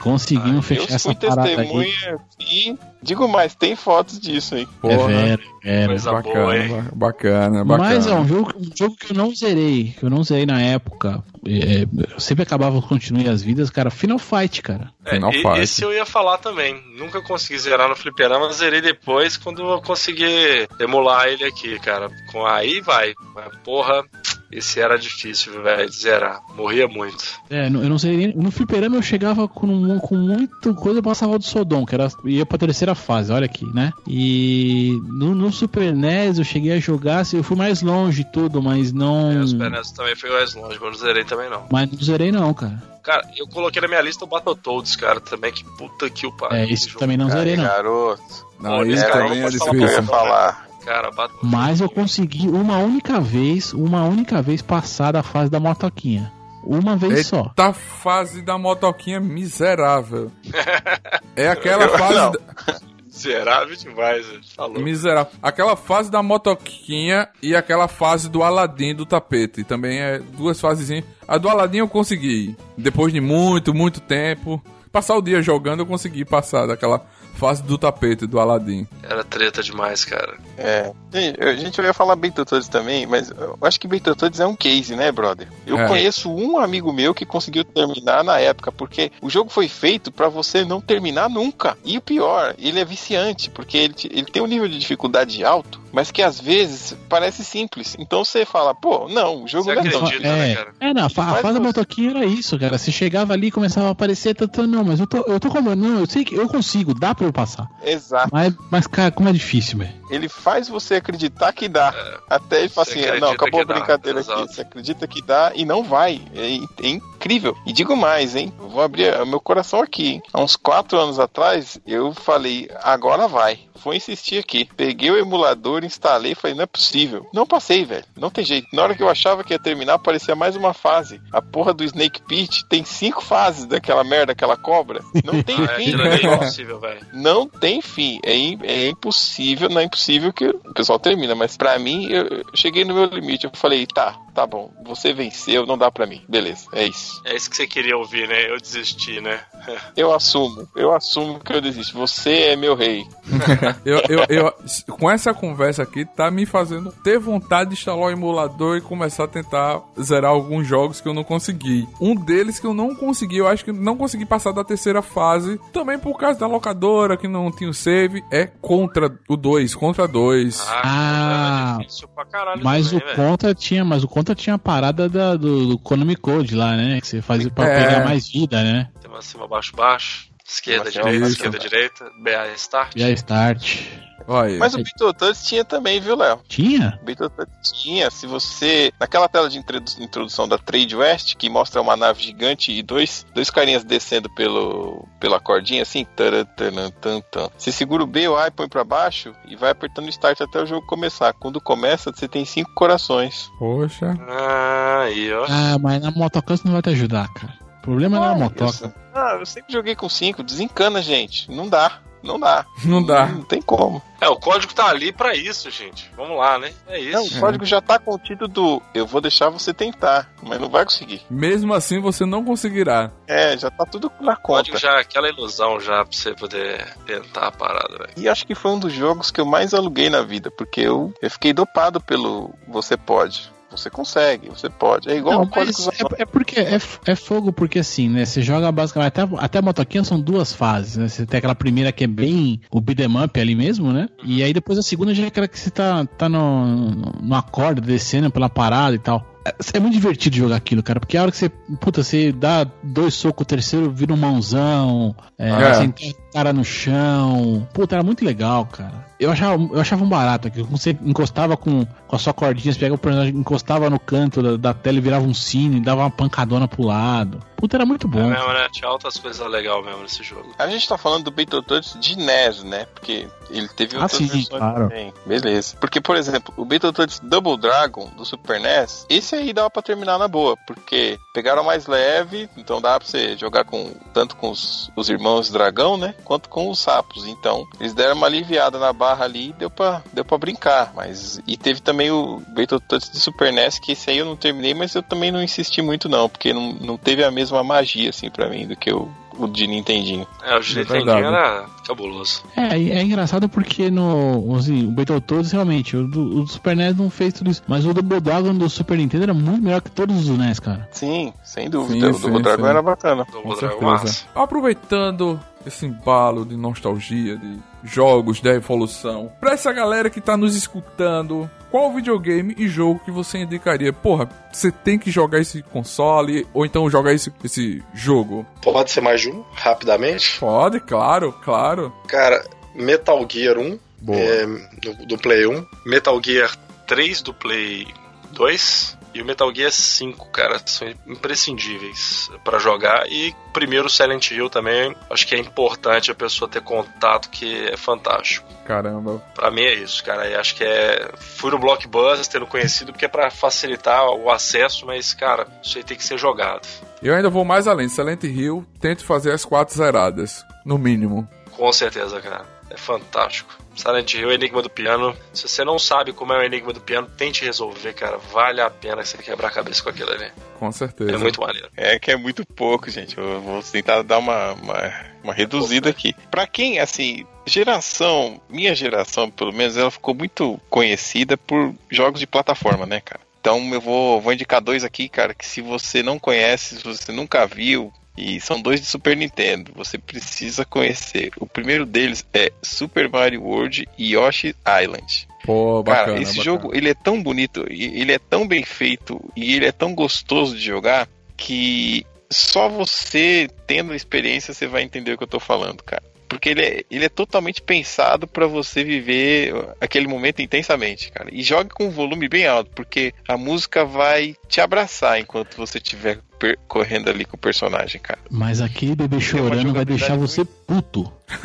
Conseguimos Eu fechar essa parada aí. testemunha e digo mais, tem fotos disso, hein? É Porra, vera, é vera. Coisa boa, bacana, hein? ba- bacana, bacana. Mas é um jogo, um jogo que eu não zerei, que eu não zerei na época. É, eu sempre acabava continuando as vidas, cara. Final Fight, cara. É, Final e- Fight. esse eu ia falar também. Nunca consegui zerar no fliperama, zerei depois quando eu consegui emular ele aqui, cara. Com aí vai. Mas, Porra, Esse era difícil, viu, velho, de zerar. Morria muito. É, eu não sei nem. No fliperama eu chegava com, com muita coisa, eu passava do Sodom, que era. ia pra terceira fase, olha aqui, né? E no, no Super NES eu cheguei a jogar, assim, eu fui mais longe e tudo, mas não. É, o Super NES também foi mais longe, mas eu não zerei também não. Mas não zerei não, cara. Cara, eu coloquei na minha lista o Battletoads, cara, também, que puta que o pariu. É, esse isso também não zerei não. Garoto. Não, Pô, isso cara também não é difícil. falar. Cara, Mas eu consegui uma única vez, uma única vez passar da fase da motoquinha. Uma vez só. Eita fase da motoquinha miserável. É aquela Eu- fase. da- Miserável demais. Falou. Miserável. Aquela fase da motoquinha e aquela fase do Aladim do tapete. Também é duas fasezinhas. A do Aladim eu consegui. Depois de muito, muito tempo. Passar o dia jogando, eu consegui passar daquela fase do tapete do Aladim. Era treta demais, cara. É. A gente ia falar Battletoads também, mas eu acho que Battletoads é um case, né, brother? Eu É. conheço um amigo meu que conseguiu terminar na época, porque o jogo foi feito pra você não terminar nunca. E o pior, ele é viciante, porque ele, te- ele tem um nível de dificuldade alto, mas que às vezes parece simples. Então você fala, pô, não, o jogo Você não é tão acredita? né, É, cara? é não, a, fase da você- motoquinha era isso, cara. Você chegava ali e começava a aparecer, tá, não, mas eu tô, eu tô com não, eu sei que eu consigo, dá pra eu passar. Exato. Mas, mas cara, como é difícil, velho. Ele faz você acreditar que dá. Até ele fala assim, não, acabou a dá, brincadeira exato. aqui. Você acredita que dá e não vai. É, é incrível. E digo mais, hein? Eu vou abrir o meu coração aqui, hein? Há uns quatro anos atrás, eu falei, agora vai. Vou insistir aqui. Peguei o emulador, instalei e falei, não é possível. Não passei, velho. Não tem jeito. Na hora que eu achava que ia terminar, aparecia mais uma fase. A porra do Snake Pit tem cinco fases daquela merda, aquela cobra. Não tem Ah, é, fim. ali é impossível, velho. Não tem fim. É, é impossível, não é impossível que o pessoal termina, mas pra mim, eu cheguei no meu limite. Eu falei, tá, tá bom, você venceu, não dá pra mim. Beleza, é isso. É isso que você queria ouvir, né? Eu desisti, né? Eu assumo, eu assumo que eu desisto. Você é meu rei. Eu, eu, eu- com essa conversa aqui, tá me fazendo ter vontade de instalar o emulador e começar a tentar zerar alguns jogos que eu não consegui. Um deles que eu não consegui, eu acho que não consegui passar da terceira fase, também por causa da locadora que não tinha o save, é contra o 2, contra 2. Ah, era difícil pra caralho Mas também, o. Contra tinha, mas o Contra tinha a parada da- do, do Konami Code lá, né? Que você fazia pra É. pegar mais vida, né? Tem uma cima, baixo, baixo. Esquerda, Isso. direita, esquerda, direita. BA start. Já start. Olha. Mas o Battletoads tinha também, viu, Léo? Tinha? O Battletoads tinha. Se você. Naquela tela de introdu- introdução da Trade West, que mostra uma nave gigante e dois, dois carinhas descendo pelo, pela cordinha assim. taran, taran, tan, tan. Você segura o B, o A e põe pra baixo e vai apertando Start até o jogo começar. Quando começa, você tem cinco corações. Poxa. Ah, aí, ó. Ah, mas na motoca não vai te ajudar, cara. O problema não é a Ah, motoca. Ah, eu sempre joguei com cinco. Desencana, gente. Não dá. Não dá. Não dá. Não tem como. É, o código tá ali pra isso, gente. Vamos lá, né? É Não, isso. o código já tá contido do eu vou deixar você tentar, mas não vai conseguir. Mesmo assim, você não conseguirá. É, já tá tudo na O código conta. já é aquela ilusão já pra você poder tentar a parada, velho. E acho que foi um dos jogos que eu mais aluguei na vida, porque eu, eu fiquei dopado pelo você pode. Você consegue, você pode. É igual Não, o código mas é, é porque é, é fogo, porque assim, né? Você joga basicamente. Até, até a motoquinha são duas fases, né? Você tem aquela primeira que é bem o beat'em up ali mesmo, né? E aí depois a segunda já é aquela que você tá, tá no, no, numa corda, descendo pela parada e tal. É, é muito divertido jogar aquilo, cara, porque a hora que você, puta, você dá dois socos, o terceiro vira um mãozão, é, É. você enterra o cara no chão. Puta, era muito legal, cara. Eu achava, eu achava um barato aqui. Você encostava com, com a sua cordinha, você pegava o personagem, encostava no canto da, da tela e virava um sino e dava uma pancadona pro lado. Puta, era muito É bom. mesmo, né? Tinha altas coisas legais mesmo nesse jogo. A gente tá falando do Battletoads de NES, né? Porque ele teve Ah, outras sim, versões claro. também. Beleza. Porque, por exemplo, o Battletoads Double Dragon do Super NES, esse aí dava pra terminar na boa, porque pegaram mais leve, então dá pra você jogar com tanto com os, os irmãos dragão, né? Quanto com os sapos. Então, eles deram uma aliviada na barra ali e deu pra, deu pra brincar. Mas. E teve também o Battletoads de Super NES, que esse aí eu não terminei, mas eu também não insisti muito, não, porque não, não teve a mesma magia, assim, pra mim, do que o, o de Nintendinho. É, o de É Nintendinho era cabuloso. É, é engraçado porque no assim, o Battletoads realmente, o do, o do Super NES não fez tudo isso, mas o Double Dragon do Super Nintendo era muito melhor que todos os NES, cara. Sim, sem dúvida. Sim, o Double Dragon sim. era bacana. Do Com Dragon certeza. Massa. Aproveitando esse embalo de nostalgia, de jogos da evolução. Pra essa galera que tá nos escutando, qual videogame e jogo que você indicaria? Porra, você tem que jogar esse console ou então jogar esse, esse jogo? Pode ser mais de um, rapidamente? Pode, claro, claro. Cara, Metal Gear 1 Boa. é, do, do Play 1, Metal Gear 3 do Play 2 e o Metal Gear 5, cara, são imprescindíveis pra jogar. E primeiro Silent Hill também, acho que é importante a pessoa ter contato, que é fantástico. Caramba. Pra mim é isso, cara. Eu acho que é. Fui no Blockbuster tendo conhecido porque é pra facilitar o acesso, mas, cara, isso aí tem que ser jogado. Eu ainda vou mais além. Silent Hill, tente fazer as quatro zeradas, no mínimo. Com certeza, cara. É fantástico. Silent Hill, Enigma do Piano. Se você não sabe como é o Enigma do Piano, tente resolver, cara. Vale a pena você quebrar a cabeça com aquilo ali. Com certeza. É muito maneiro. É que é muito pouco, gente. Eu vou tentar dar uma, uma, uma reduzida aqui. Pra quem, assim, geração, minha geração, pelo menos, ela ficou muito conhecida por jogos de plataforma, né, cara? Então eu vou, vou indicar dois aqui, cara, que se você não conhece, se você nunca viu, e são dois de Super Nintendo, você precisa conhecer. O primeiro deles é Super Mario World e Yoshi Island. Pô, bacana. Cara, esse bacana. jogo, ele é tão bonito, ele é tão bem feito e ele é tão gostoso de jogar que só você tendo a experiência você vai entender o que eu tô falando, cara. Porque ele é, ele é totalmente pensado pra você viver aquele momento intensamente, cara. E jogue com um volume bem alto, porque a música vai te abraçar enquanto você estiver correndo ali com o personagem, cara. Mas aquele bebê chorando vai deixar você puto.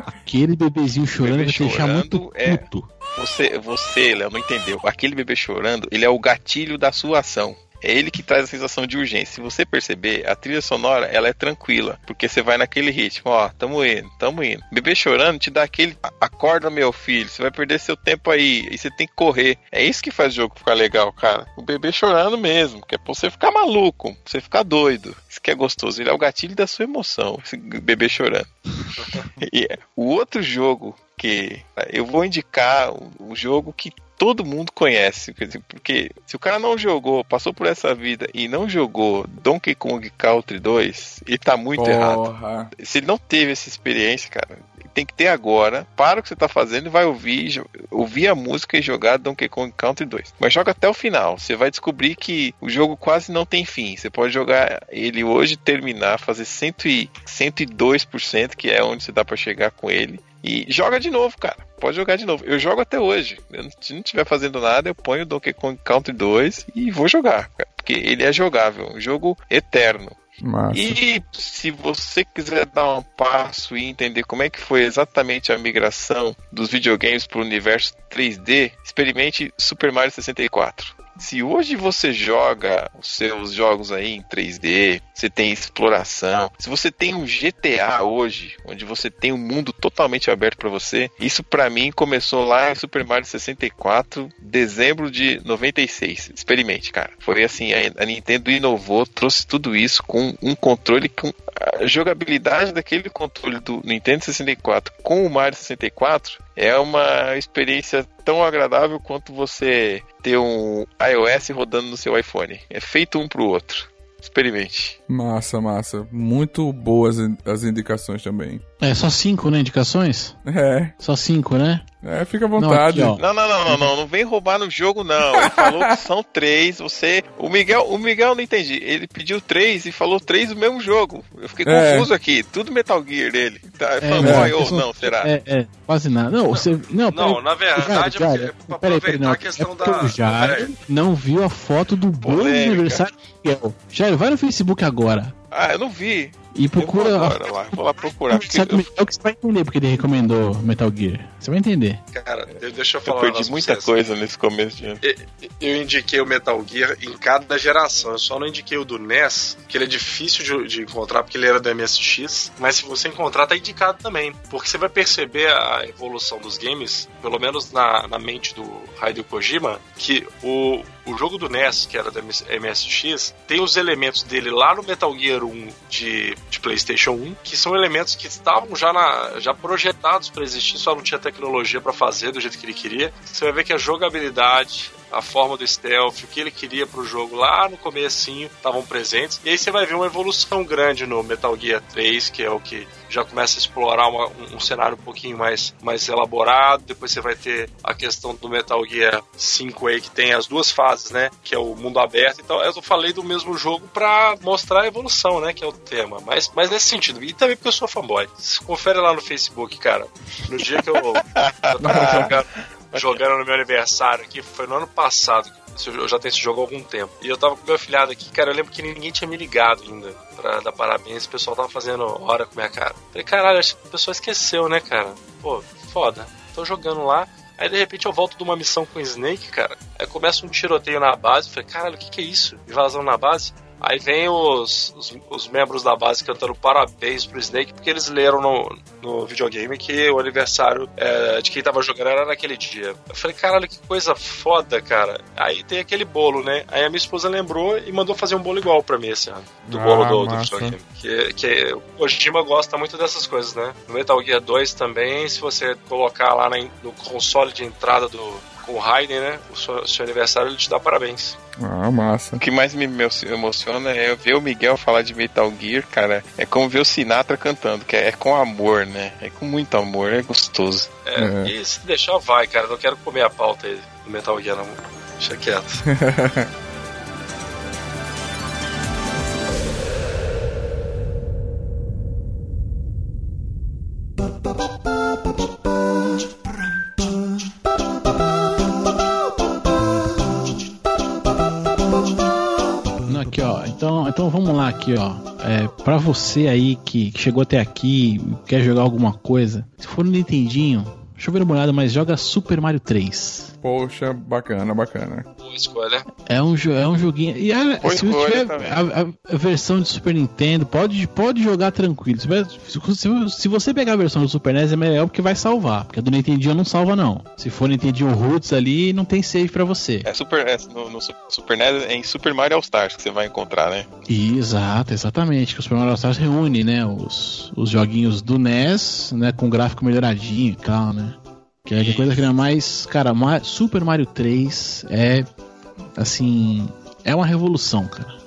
Aquele bebezinho chorando Bebê vai te deixar chorando muito é- puto. Você, você, Léo, não entendeu. Aquele bebê chorando, ele é o gatilho da sua ação. É ele que traz a sensação de urgência. Se você perceber, a trilha sonora, ela é tranquila, porque você vai naquele ritmo, ó, tamo indo, tamo indo. Bebê chorando te dá aquele acorda meu filho, você vai perder seu tempo aí, e você tem que correr. É isso que faz o jogo ficar legal, cara. O bebê chorando mesmo, que é pra você ficar maluco, pra você ficar doido. Isso que é gostoso, ele é o gatilho da sua emoção, esse bebê chorando. e é, o outro jogo que eu vou indicar um jogo que todo mundo conhece, porque se o cara não jogou, passou por essa vida e não jogou Donkey Kong Country 2, ele tá muito errado. Porra. Se ele não teve essa experiência, cara, tem que ter agora. Para o que você tá fazendo e vai ouvir, ouvir a música e jogar Donkey Kong Country 2. Mas joga até o final. Você vai descobrir que o jogo quase não tem fim. Você pode jogar ele hoje, terminar, fazer 100 e, 102%, que é onde você dá pra chegar com ele. E joga de novo, cara. Pode jogar de novo. Eu jogo até hoje. Se não estiver fazendo nada, eu ponho Donkey Kong Country 2 e vou jogar, cara. Porque ele é jogável. Um jogo eterno. Massa. E se você quiser dar um passo e entender como é que foi exatamente a migração dos videogames para o universo 3D, experimente Super Mario 64. Se hoje você joga os seus jogos aí em 3D, você tem exploração, se você tem um GTA hoje, onde você tem um mundo totalmente aberto para você, isso para mim começou lá em Super Mario 64, dezembro de 96. Experimente, cara. Foi assim, a Nintendo inovou, trouxe tudo isso com um controle com a jogabilidade daquele controle do Nintendo 64 com o Mario 64 é uma experiência tão agradável quanto você ter um iOS rodando no seu iPhone. É feito um pro outro. Experimente. Massa, massa. Muito boas as indicações também. É só cinco, né? Indicações? É, Só cinco, né? é, fica à Não, vontade. aqui, ó. Não, não, não, não, não, não vem roubar no jogo, não. Ele falou que são três. Você. O Miguel, o Miguel não entendi. Ele pediu três e falou três do mesmo jogo. Eu fiquei É. confuso aqui. Tudo Metal Gear dele. Tá, é É, fanboy não, ou não, será? É, é, quase nada. Não, você. Não, Não, peraí. na verdade, Jairo, é Jairo, pra peraí, peraí, aproveitar não. a questão é da- O peraí. não viu a foto do bolo de aniversário do Miguel. Jairo, vai no Facebook agora Ah, eu não vi. E procura. Eu vou agora lá, vou lá procurar. Sabe, eu, Miguel, que você vai entender porque ele recomendou Metal Gear. Você vai entender. Cara, de- deixa eu eu falar um perdi muita vocês. coisa nesse começo de ano. Eu indiquei o Metal Gear em cada geração. Eu só não indiquei o do NES, que ele é difícil de, de encontrar porque ele era do MSX. Mas se você encontrar, tá indicado também. Porque você vai perceber a evolução dos games, pelo menos na, na mente do Hideo Kojima, que o, o jogo do NES, que era do MS MSX, tem os elementos dele lá no Metal Gear 1 de, de PlayStation 1, que são elementos que estavam já, na, já projetados para existir, só não tinha tecnologia para fazer do jeito que ele queria. Você vai ver que a jogabilidade, a forma do stealth, o que ele queria pro jogo lá no comecinho, estavam presentes. E aí você vai ver uma evolução grande no Metal Gear 3, que é o que já começa a explorar uma, um, um, cenário um pouquinho mais, mais elaborado. Depois você vai ter a questão do Metal Gear 5 aí, que tem as duas fases, né? Que é o mundo aberto. Então eu falei do mesmo jogo para mostrar a evolução, né? Que é o tema. Mas, mas nesse sentido. E também porque eu sou fanboy. Confere lá no Facebook, cara. No dia que eu, eu tava jogando, jogando no meu aniversário aqui, foi no ano passado eu já tenho esse jogo há algum tempo. E eu tava com meu afilhado aqui, cara, eu lembro que ninguém tinha me ligado ainda pra dar parabéns, o pessoal tava fazendo hora com minha cara. Falei, caralho, acho que o pessoal esqueceu, né, cara? Pô, foda. Tô jogando lá, Aí de repente eu volto de uma missão com o Snake, cara. Aí começa um tiroteio na base. Falei, caralho, o que, que é isso? Invasão na base? Aí vem os, os, os, membros da base cantando parabéns pro Snake, porque eles leram no, no videogame que o aniversário é, de quem tava jogando era naquele dia. Eu falei, caralho, que coisa foda, cara. Aí tem aquele bolo, né? Aí a minha esposa lembrou e mandou fazer um bolo igual pra mim esse ano. Do ah, bolo do, do videogame. Que, que o Kojima gosta muito dessas coisas, né? No Metal Gear 2 também, se você colocar lá na, no console de entrada do, com o Raiden, né? O seu, seu, aniversário, ele te dá parabéns. Ah, massa. O que mais me emociona é ver o Miguel falar de Metal Gear, cara. É como ver o Sinatra cantando, que é, é com amor, né? É com muito amor, é gostoso. É, é. e se deixar, vai, cara. Não quero comer a pauta aí do Metal Gear, não. Deixa quieto. então vamos lá aqui, ó. É, para você aí que chegou até aqui, quer jogar alguma coisa, se for no Nintendinho, deixa eu ver uma olhada, mas joga Super Mario 3. Poxa, bacana, bacana. Boa escolha. É um, é um joguinho. E a, se tiver a, a, versão de Super Nintendo, pode, pode jogar tranquilo. Se, se, se, você pegar a versão do Super NES, é melhor porque vai salvar. Porque a do Nintendinho não salva, não. Se for Nintendinho Roots ali, não tem save pra você. É Super, é, no, no, Super NES, é em Super Mario All Stars que você vai encontrar, né? Exato, exatamente. Que o Super Mario All Stars reúne, né? Os, os joguinhos do NES, né? Com gráfico melhoradinho e tal, né? Que é coisa que é mais. Cara, Super Mario 3 é. Assim. É uma revolução, cara.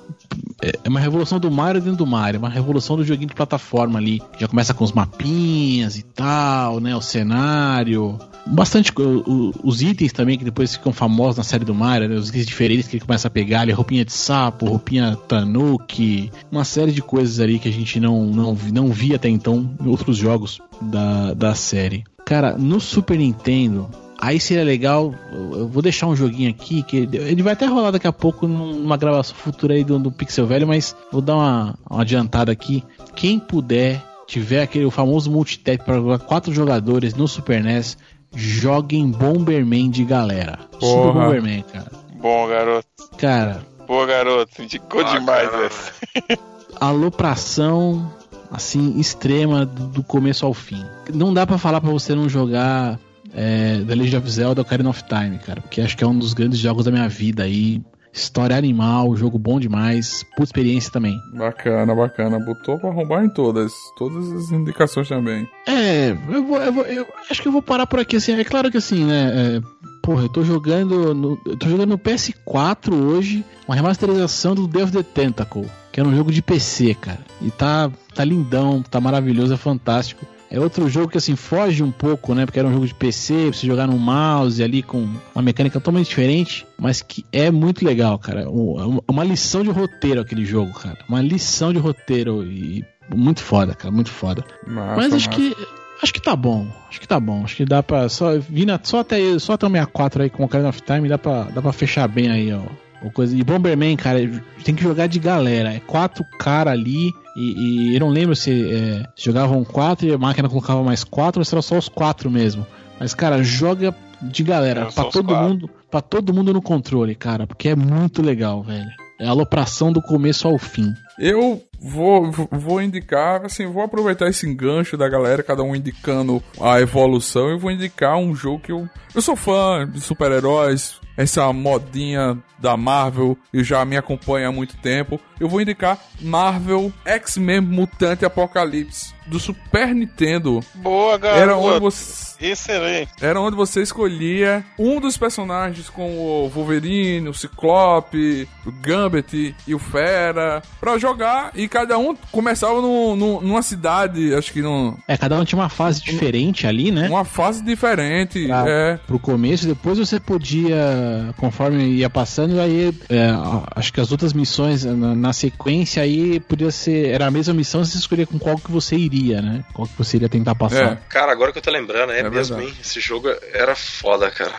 É, uma revolução do Mario dentro do Mario, é uma revolução do joguinho de plataforma ali. Já começa com os mapinhas e tal, né? O cenário. Bastante. O, os itens também, que depois ficam famosos na série do Mario, né? Os itens diferentes que ele começa a pegar ali, roupinha de sapo, roupinha tanuki, uma série de coisas ali que a gente não, não, não via até então em outros jogos da, da série. Cara, no Super Nintendo, aí seria legal. Eu vou deixar um joguinho aqui que ele vai até rolar daqui a pouco numa gravação futura aí do, do Pixel Velho, mas vou dar uma, uma adiantada aqui. Quem puder tiver aquele o famoso multitap para jogar quatro jogadores no Super NES, joguem Bomberman de galera. Porra. Super Bomberman, cara. Bom, garoto. Cara. Boa, garoto. Indicou ah, demais essa. Alopração assim, extrema do começo ao fim. Não dá para falar para você não jogar é, The Legend of Zelda Ocarina of Time, cara, porque acho que é um dos grandes jogos da minha vida aí. História animal, jogo bom demais, puta experiência também. Bacana, bacana. Botou pra arrombar em todas. Todas as indicações também. É, eu, vou, eu, vou, eu acho que eu vou parar por aqui, assim. É claro que assim, né? É, porra, eu tô jogando. No, eu tô jogando no PS4 hoje uma remasterização do Death of the Tentacle que era um jogo de PC, cara. E tá, tá lindão, tá maravilhoso, é fantástico. É outro jogo que assim foge um pouco, né? Porque era um jogo de PC, você jogar no mouse ali com uma mecânica totalmente diferente, mas que é muito legal, cara. Uma lição de roteiro aquele jogo, cara. Uma lição de roteiro e muito foda, cara, muito foda. Massa, mas acho massa. que acho que tá bom. Acho que tá bom. Acho que dá pra só vindo só até só até o 64 aí com o Ocarina of Time dá pra, dá pra fechar bem aí, ó ou coisa. E Bomberman, cara, tem que jogar de galera. É quatro caras ali. E, e, eu não lembro se, é, jogavam quatro e a máquina colocava mais quatro ou se era só os quatro mesmo. Mas, cara, joga de galera. para todo quatro. mundo. para todo mundo no controle, cara. Porque é muito legal, velho. É a alopração do começo ao fim. Eu vou, vou indicar, assim, vou aproveitar esse engancho da galera, cada um indicando a evolução, e vou indicar um jogo que eu. Eu sou fã de super-heróis, essa modinha da Marvel e já me acompanha há muito tempo. Eu vou indicar Marvel X-Men Mutante Apocalipse do Super Nintendo. Boa, galera. Era onde você Excelente. era onde você escolhia um dos personagens com o Wolverine, o Ciclope, o Gambit e o Fera pra jogar e cada um começava no, no- numa cidade, acho que num, É, cada um tinha uma fase diferente ali, né? uma fase diferente. Pra- É, Pro começo, depois você podia, conforme ia passando, aí é, acho que as outras missões na, na sequência aí podia ser. Era a mesma missão, você escolhia com qual que você iria, né? Qual que você iria tentar passar. É. Cara, agora que eu tô lembrando, é, É mesmo, verdade. hein? Esse jogo era foda, cara.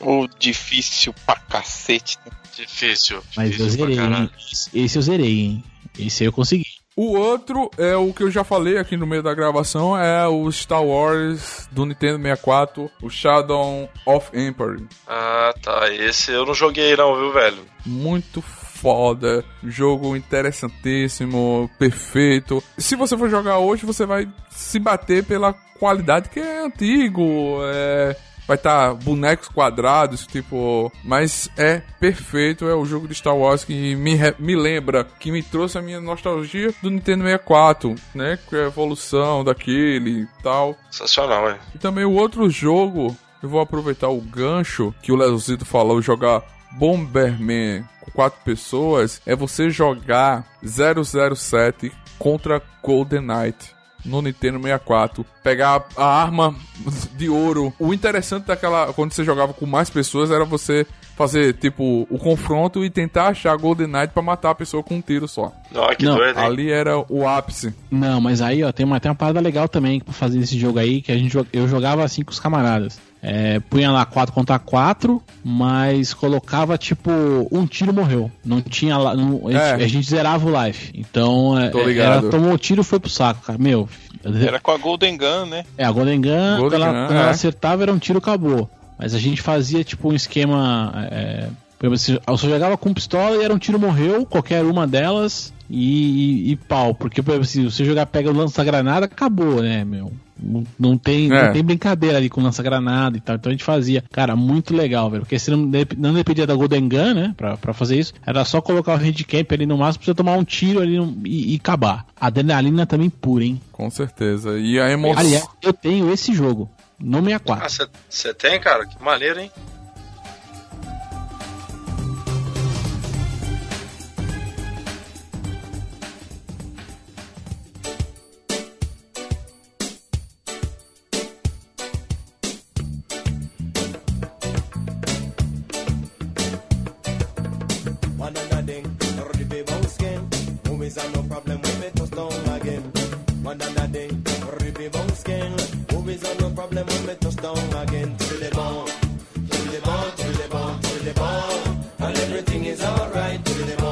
O difícil pra cacete. Difícil. Mas eu difícil pra zerei, hein? Esse eu zerei, hein? Esse aí eu consegui. O outro é o que eu já falei aqui no meio da gravação, é o Star Wars do Nintendo 64, o Shadow of Empire. Ah, tá. Esse eu não joguei não, viu, velho? Muito foda, jogo interessantíssimo, perfeito. Se você for jogar hoje, você vai se bater pela qualidade que é antigo, é... Vai estar bonecos quadrados, tipo. Mas é perfeito. É o jogo de Star Wars que me, me lembra, que me trouxe a minha nostalgia do Nintendo 64, né? Que é a evolução daquele e tal. Sensacional, é. E também o outro jogo, eu vou aproveitar o gancho que o Leozito falou, jogar Bomberman com quatro pessoas, é você jogar 007 contra Golden Knight no Nintendo 64. Pegar a arma de ouro. O interessante daquela. Quando você jogava com mais pessoas era você fazer, tipo, o confronto e tentar achar Golden Knight pra matar a pessoa com um tiro só. Que Não, doido, hein? Ali era o ápice. Não, mas aí, ó, tem uma, tem uma parada legal também pra fazer esse jogo aí, que a gente, eu jogava assim com os camaradas. É, punha lá 4 contra 4, mas colocava tipo, um tiro morreu. Não tinha lá. não- a, gente, É. a gente zerava o life. Então, é, ligado. era, tomou o tiro foi pro saco, cara. Meu. Era com a Golden Gun, né? É, a Golden Gun, Golden quando, ela, Gun, quando é. ela acertava, era um tiro, acabou. Mas a gente fazia tipo um esquema. É, você- eu só jogava com pistola e era um tiro morreu, qualquer uma delas, e, e- e pau. Porque, por exemplo, se você jogar pega o lança-granada, acabou, né, meu? Não, não tem, É. não tem brincadeira ali com lança-granada e tal. Então a gente fazia. Cara, muito legal, velho. Porque se não, não dependia da Golden Gun, né? Pra, pra fazer isso, era só colocar o handicap ali no máximo pra você tomar um tiro ali no- e, e acabar. A adrenalina também pura, hein? Com certeza. E a emoção. Aliás, eu tenho esse jogo no 64. Ah, você tem, cara? Que maneiro, hein?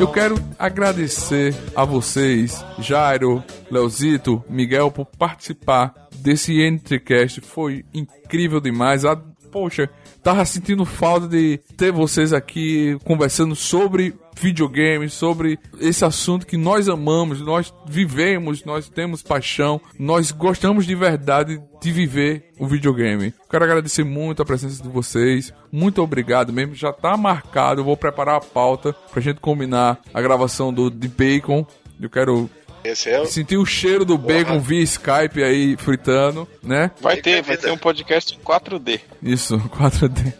Eu quero agradecer a vocês, Jairo, Leozito, Miguel, por participar desse NTCast. Foi incrível demais. Poxa, tava sentindo falta de ter vocês aqui conversando sobre videogames, sobre esse assunto que nós amamos, nós vivemos, nós temos paixão, nós gostamos de verdade de viver o videogame. Quero agradecer muito a presença de vocês. Muito obrigado mesmo. Já tá marcado. Eu vou preparar a pauta pra gente combinar a gravação do de Bacon. Eu quero Esse é o. sentir o cheiro do bacon via Skype aí fritando, né? Vai ter, vai ter um podcast em 4D. Isso, 4D.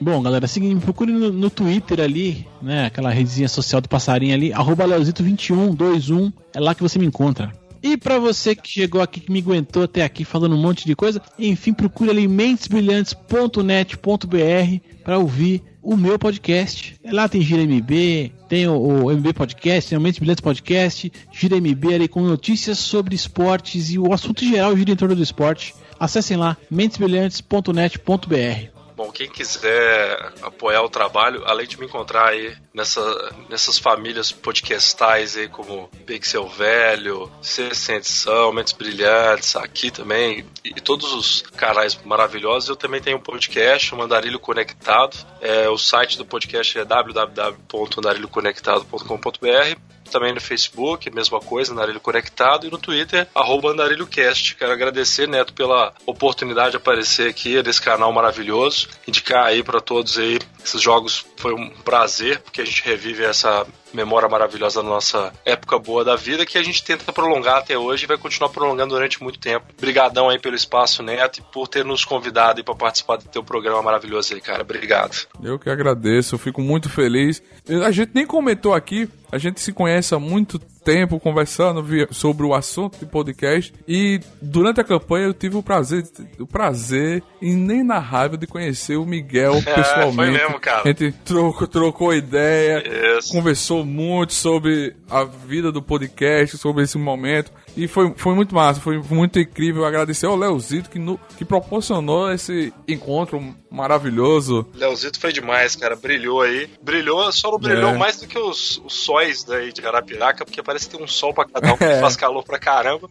Bom, galera, é seguinte, me procure no, no Twitter ali, né? Aquela redezinha social do passarinho ali, arroba Leozito2121, é lá que você me encontra. E pra você que chegou aqui, que me aguentou até aqui falando um monte de coisa, enfim, procure ali mentesbrilhantes.net.br pra ouvir o meu podcast. Lá tem Gira MB, tem o, o MB Podcast, tem o Mentes Brilhantes Podcast, Gira MB ali com notícias sobre esportes e o assunto geral gira em torno do esporte. Acessem lá, mentesbrilhantes.net.br. Bom, quem quiser apoiar o trabalho, além de me encontrar aí nessa, nessas famílias podcastais aí como Pixel Velho, Sexta Mentes Brilhantes, aqui também, e, e todos os canais maravilhosos, eu também tenho um podcast, o Mandarilho Conectado. É, o site do podcast é www.andarilhoconectado.com.br também no Facebook, mesma coisa, Andarilho Conectado, e no Twitter, arroba AndarilhoCast. Quero agradecer, Neto, pela oportunidade de aparecer aqui nesse canal maravilhoso, indicar aí para todos aí esses jogos foi um prazer, porque a gente revive essa memória maravilhosa da nossa época boa da vida que a gente tenta prolongar até hoje e vai continuar prolongando durante muito tempo. Obrigadão aí pelo espaço, Neto, e por ter nos convidado para participar do teu programa maravilhoso aí, cara. Obrigado. Eu que agradeço, eu fico muito feliz. A gente nem comentou aqui, a gente se conhece há muito tempo conversando sobre o assunto de podcast e durante a campanha eu tive o prazer, o prazer e nem na raiva de conhecer o Miguel pessoalmente. foi mesmo, cara. A gente trocou, trocou ideia, Isso. conversou muito sobre a vida do podcast, sobre esse momento. E foi, foi muito massa, foi muito incrível. Agradecer ao Leozito que, no, que proporcionou esse encontro maravilhoso. Leozito foi demais, cara. Brilhou aí. Brilhou, só não brilhou É. mais do que os, os sóis daí de Arapiraca, porque parece que tem um sol pra cada um que É. faz calor pra caramba.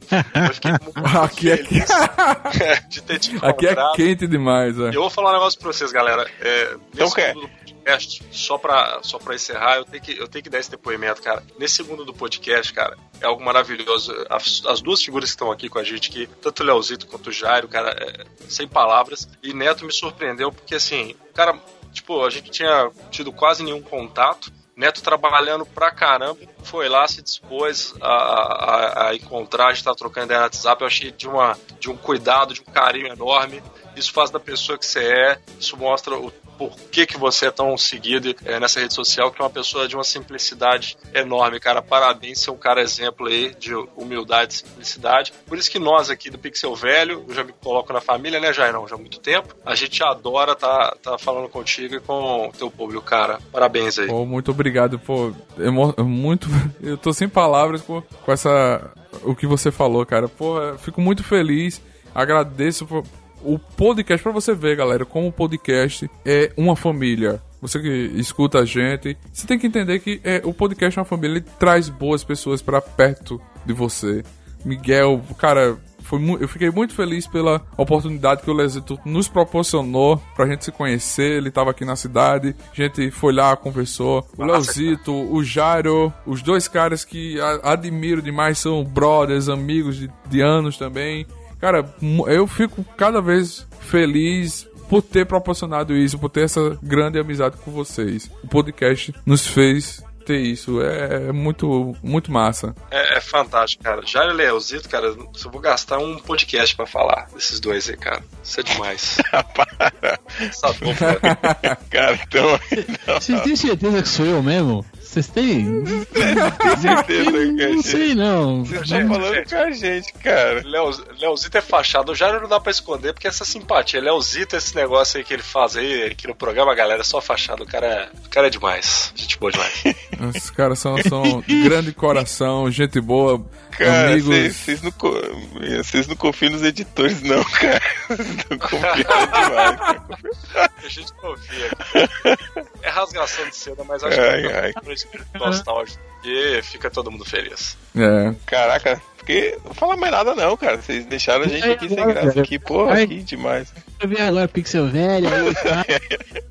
Eu fiquei muito Aqui é- feliz de ter te Aqui é encontrado. quente demais, é. Eu vou falar um negócio pra vocês, galera. É, Então nesse quer? segundo do podcast, só pra, só pra encerrar, eu tenho, que, eu tenho que dar esse depoimento, cara. Nesse segundo do podcast, cara, é algo maravilhoso. As, as duas figuras que estão aqui com a gente aqui, tanto o Leozito quanto o Jairo, cara, é, sem palavras. E Neto me surpreendeu, porque assim, cara, tipo, a gente tinha tido quase nenhum contato. Neto trabalhando pra caramba, foi lá, se dispôs a, a, a encontrar, a gente tá trocando ideia no WhatsApp, eu achei de, uma, de um cuidado, de um carinho enorme. Isso faz da pessoa que você é, isso mostra o por que, que você é tão seguido é, nessa rede social, que é uma pessoa de uma simplicidade enorme, cara. Parabéns, ser um cara exemplo aí de humildade e simplicidade. Por isso que nós aqui do Pixel Velho, eu já me coloco na família, né, Jairão? Já há muito tempo. A gente adora tá, tá falando contigo e com o teu público, cara. Parabéns aí. Pô, muito obrigado, pô. muito. Eu tô sem palavras com, com essa. O que você falou, cara. Pô, eu fico muito feliz. Agradeço por- o podcast pra você ver, galera, como o podcast é uma família. Você que escuta a gente, você tem que entender que é, o podcast é uma família, ele traz boas pessoas pra perto de você. Miguel, cara, foi eu fiquei muito feliz pela oportunidade que o Lesito nos proporcionou pra gente se conhecer. Ele tava aqui na cidade, a gente foi lá, conversou. O Leozito, o Jairo, os dois caras que admiro demais, são brothers, amigos de, de anos também. Cara, eu fico cada vez feliz por ter proporcionado isso, por ter essa grande amizade com vocês. O podcast nos fez ter isso. É, é muito, muito massa. É, é fantástico, cara. E Leozito, cara, eu vou gastar um podcast pra falar desses dois aí, cara. Isso é demais. Para. Essa dupla. Cara, então. Não, Vocês têm certeza que sou eu mesmo? Vocês têm? tem certeza que a Não sei, não. Você tá falando com a gente, cara. Leoz- Leozito é fachado. O Jairo não dá pra esconder porque essa simpatia. Leozito, esse negócio aí que ele faz aí aqui no programa, galera, é só fachado. O cara é, o cara é demais. Gente boa demais. Os caras são, são grande coração, gente boa, Cara, amigos. vocês não, não confiam nos editores, não, cara. Vocês estão confiando demais. cara. A gente confia. É rasgação de seda, mas acho Ai, que ai. Nostálgico. E fica todo mundo feliz. É. Caraca, porque não vou falar mais nada, não, cara. Vocês deixaram a gente aqui sem graça. Aqui, porra, aqui demais. Quero ver agora Pixel Velho, aí, tá?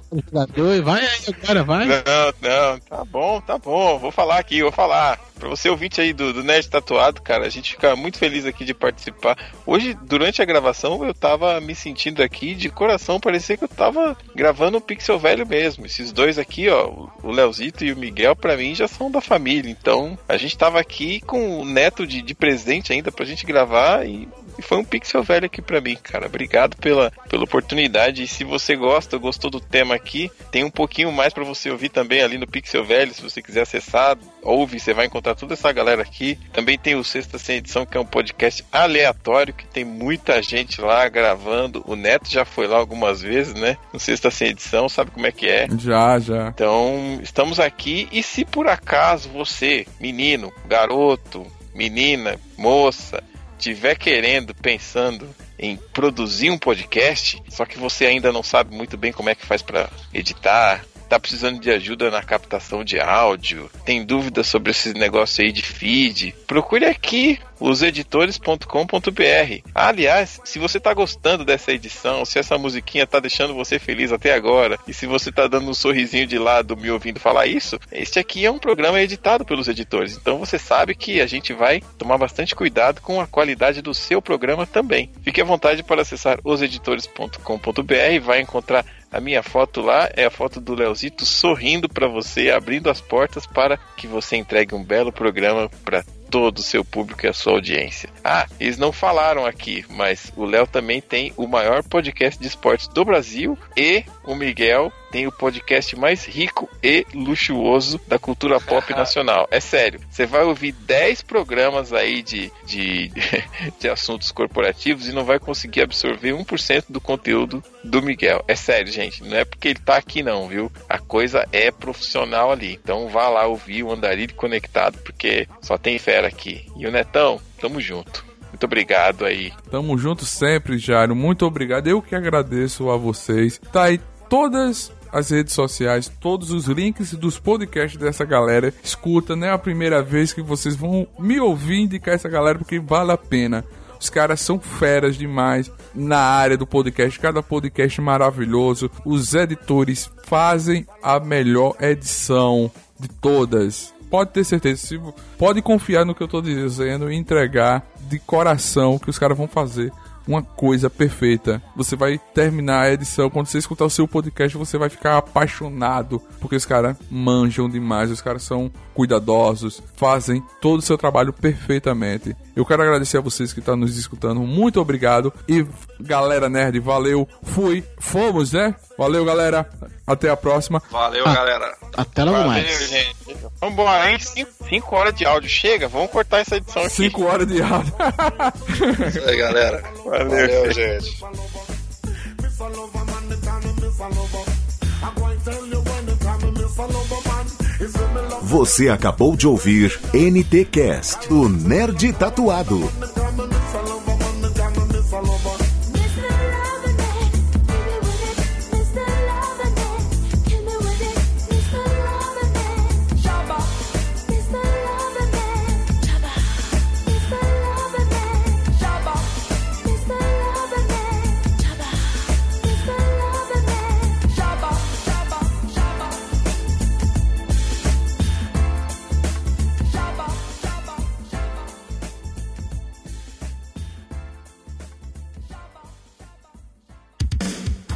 Vai aí agora, vai. Não, não, tá bom, tá bom. Vou falar aqui, vou falar. Pra você ouvinte aí do, do Nerd Tatuado, cara, a gente fica muito feliz aqui de participar. Hoje, durante a gravação, eu tava me sentindo aqui de coração, parecia que eu tava gravando o Pixel Velho mesmo. Esses dois aqui, ó, o Leozito e o Miguel, pra mim já são da família. Então, a gente tava aqui com o neto de, de presente ainda pra gente gravar e e foi um pixel velho aqui pra mim, cara. Obrigado pela, pela oportunidade. E se você gosta, gostou do tema aqui, tem um pouquinho mais pra você ouvir também ali no Pixel Velho. Se você quiser acessar, ouve, você vai encontrar toda essa galera aqui. Também tem o Sexta Sem Edição, que é um podcast aleatório, que tem muita gente lá gravando. O Neto já foi lá algumas vezes, né? No Sexta Sem Edição, sabe como é que é. Já, já. Então, estamos aqui e se por acaso você, menino, garoto, menina, moça, tiver querendo, pensando em produzir um podcast, só que você ainda não sabe muito bem como é que faz para editar, tá precisando de ajuda na captação de áudio, tem dúvidas sobre esses negócios aí de feed, procure aqui oseditores.com.br. aliás, se você tá gostando dessa edição, se essa musiquinha tá deixando você feliz até agora, e se você tá dando um sorrisinho de lado me ouvindo falar isso, este aqui é um programa editado pelos editores. Então você sabe que a gente vai tomar bastante cuidado com a qualidade do seu programa também. Fique à vontade para acessar oseditores.com.br e vai encontrar a minha foto lá é a foto do Leozito sorrindo para você, abrindo as portas para que você entregue um belo programa para todo o seu público e a sua audiência. Ah, eles não falaram aqui, mas o Léo também tem o maior podcast de esportes do Brasil e o Miguel tem o podcast mais rico e luxuoso da cultura pop nacional. É sério, você vai ouvir 10 programas aí de, de, de assuntos corporativos e não vai conseguir absorver 1% do conteúdo do Miguel. É sério, gente, não é porque ele tá aqui não, viu? A coisa é profissional ali. Então vá lá ouvir o Andarilho Conectado, porque só tem fera aqui. E o Netão, tamo junto. Muito obrigado aí. Tamo junto sempre, Jairo. Muito obrigado. Eu que agradeço a vocês. Tá aí todas as redes sociais, todos os links dos podcasts dessa galera. Escuta, não é a primeira vez que vocês vão me ouvir indicar essa galera porque vale a pena. Os caras são feras demais na área do podcast, cada podcast maravilhoso. Os editores fazem a melhor edição de todas. Pode ter certeza, se, pode confiar no que eu tô dizendo e entregar de coração que os caras vão fazer uma coisa perfeita. Você vai terminar a edição, quando você escutar o seu podcast, você vai ficar apaixonado, porque os caras manjam demais, os caras são cuidadosos, fazem todo o seu trabalho perfeitamente. Eu quero agradecer a vocês que estão nos escutando, muito obrigado. E galera nerd, valeu, fui, fomos, né? Valeu, galera. Até a próxima. Valeu, galera. Até logo Valeu, mais. gente. Vambora, hein? 5 horas de áudio. Chega, vamos cortar essa edição aqui. 5 horas de áudio. Isso aí, galera. Valeu, Valeu gente. Miss a lover man, the time me miss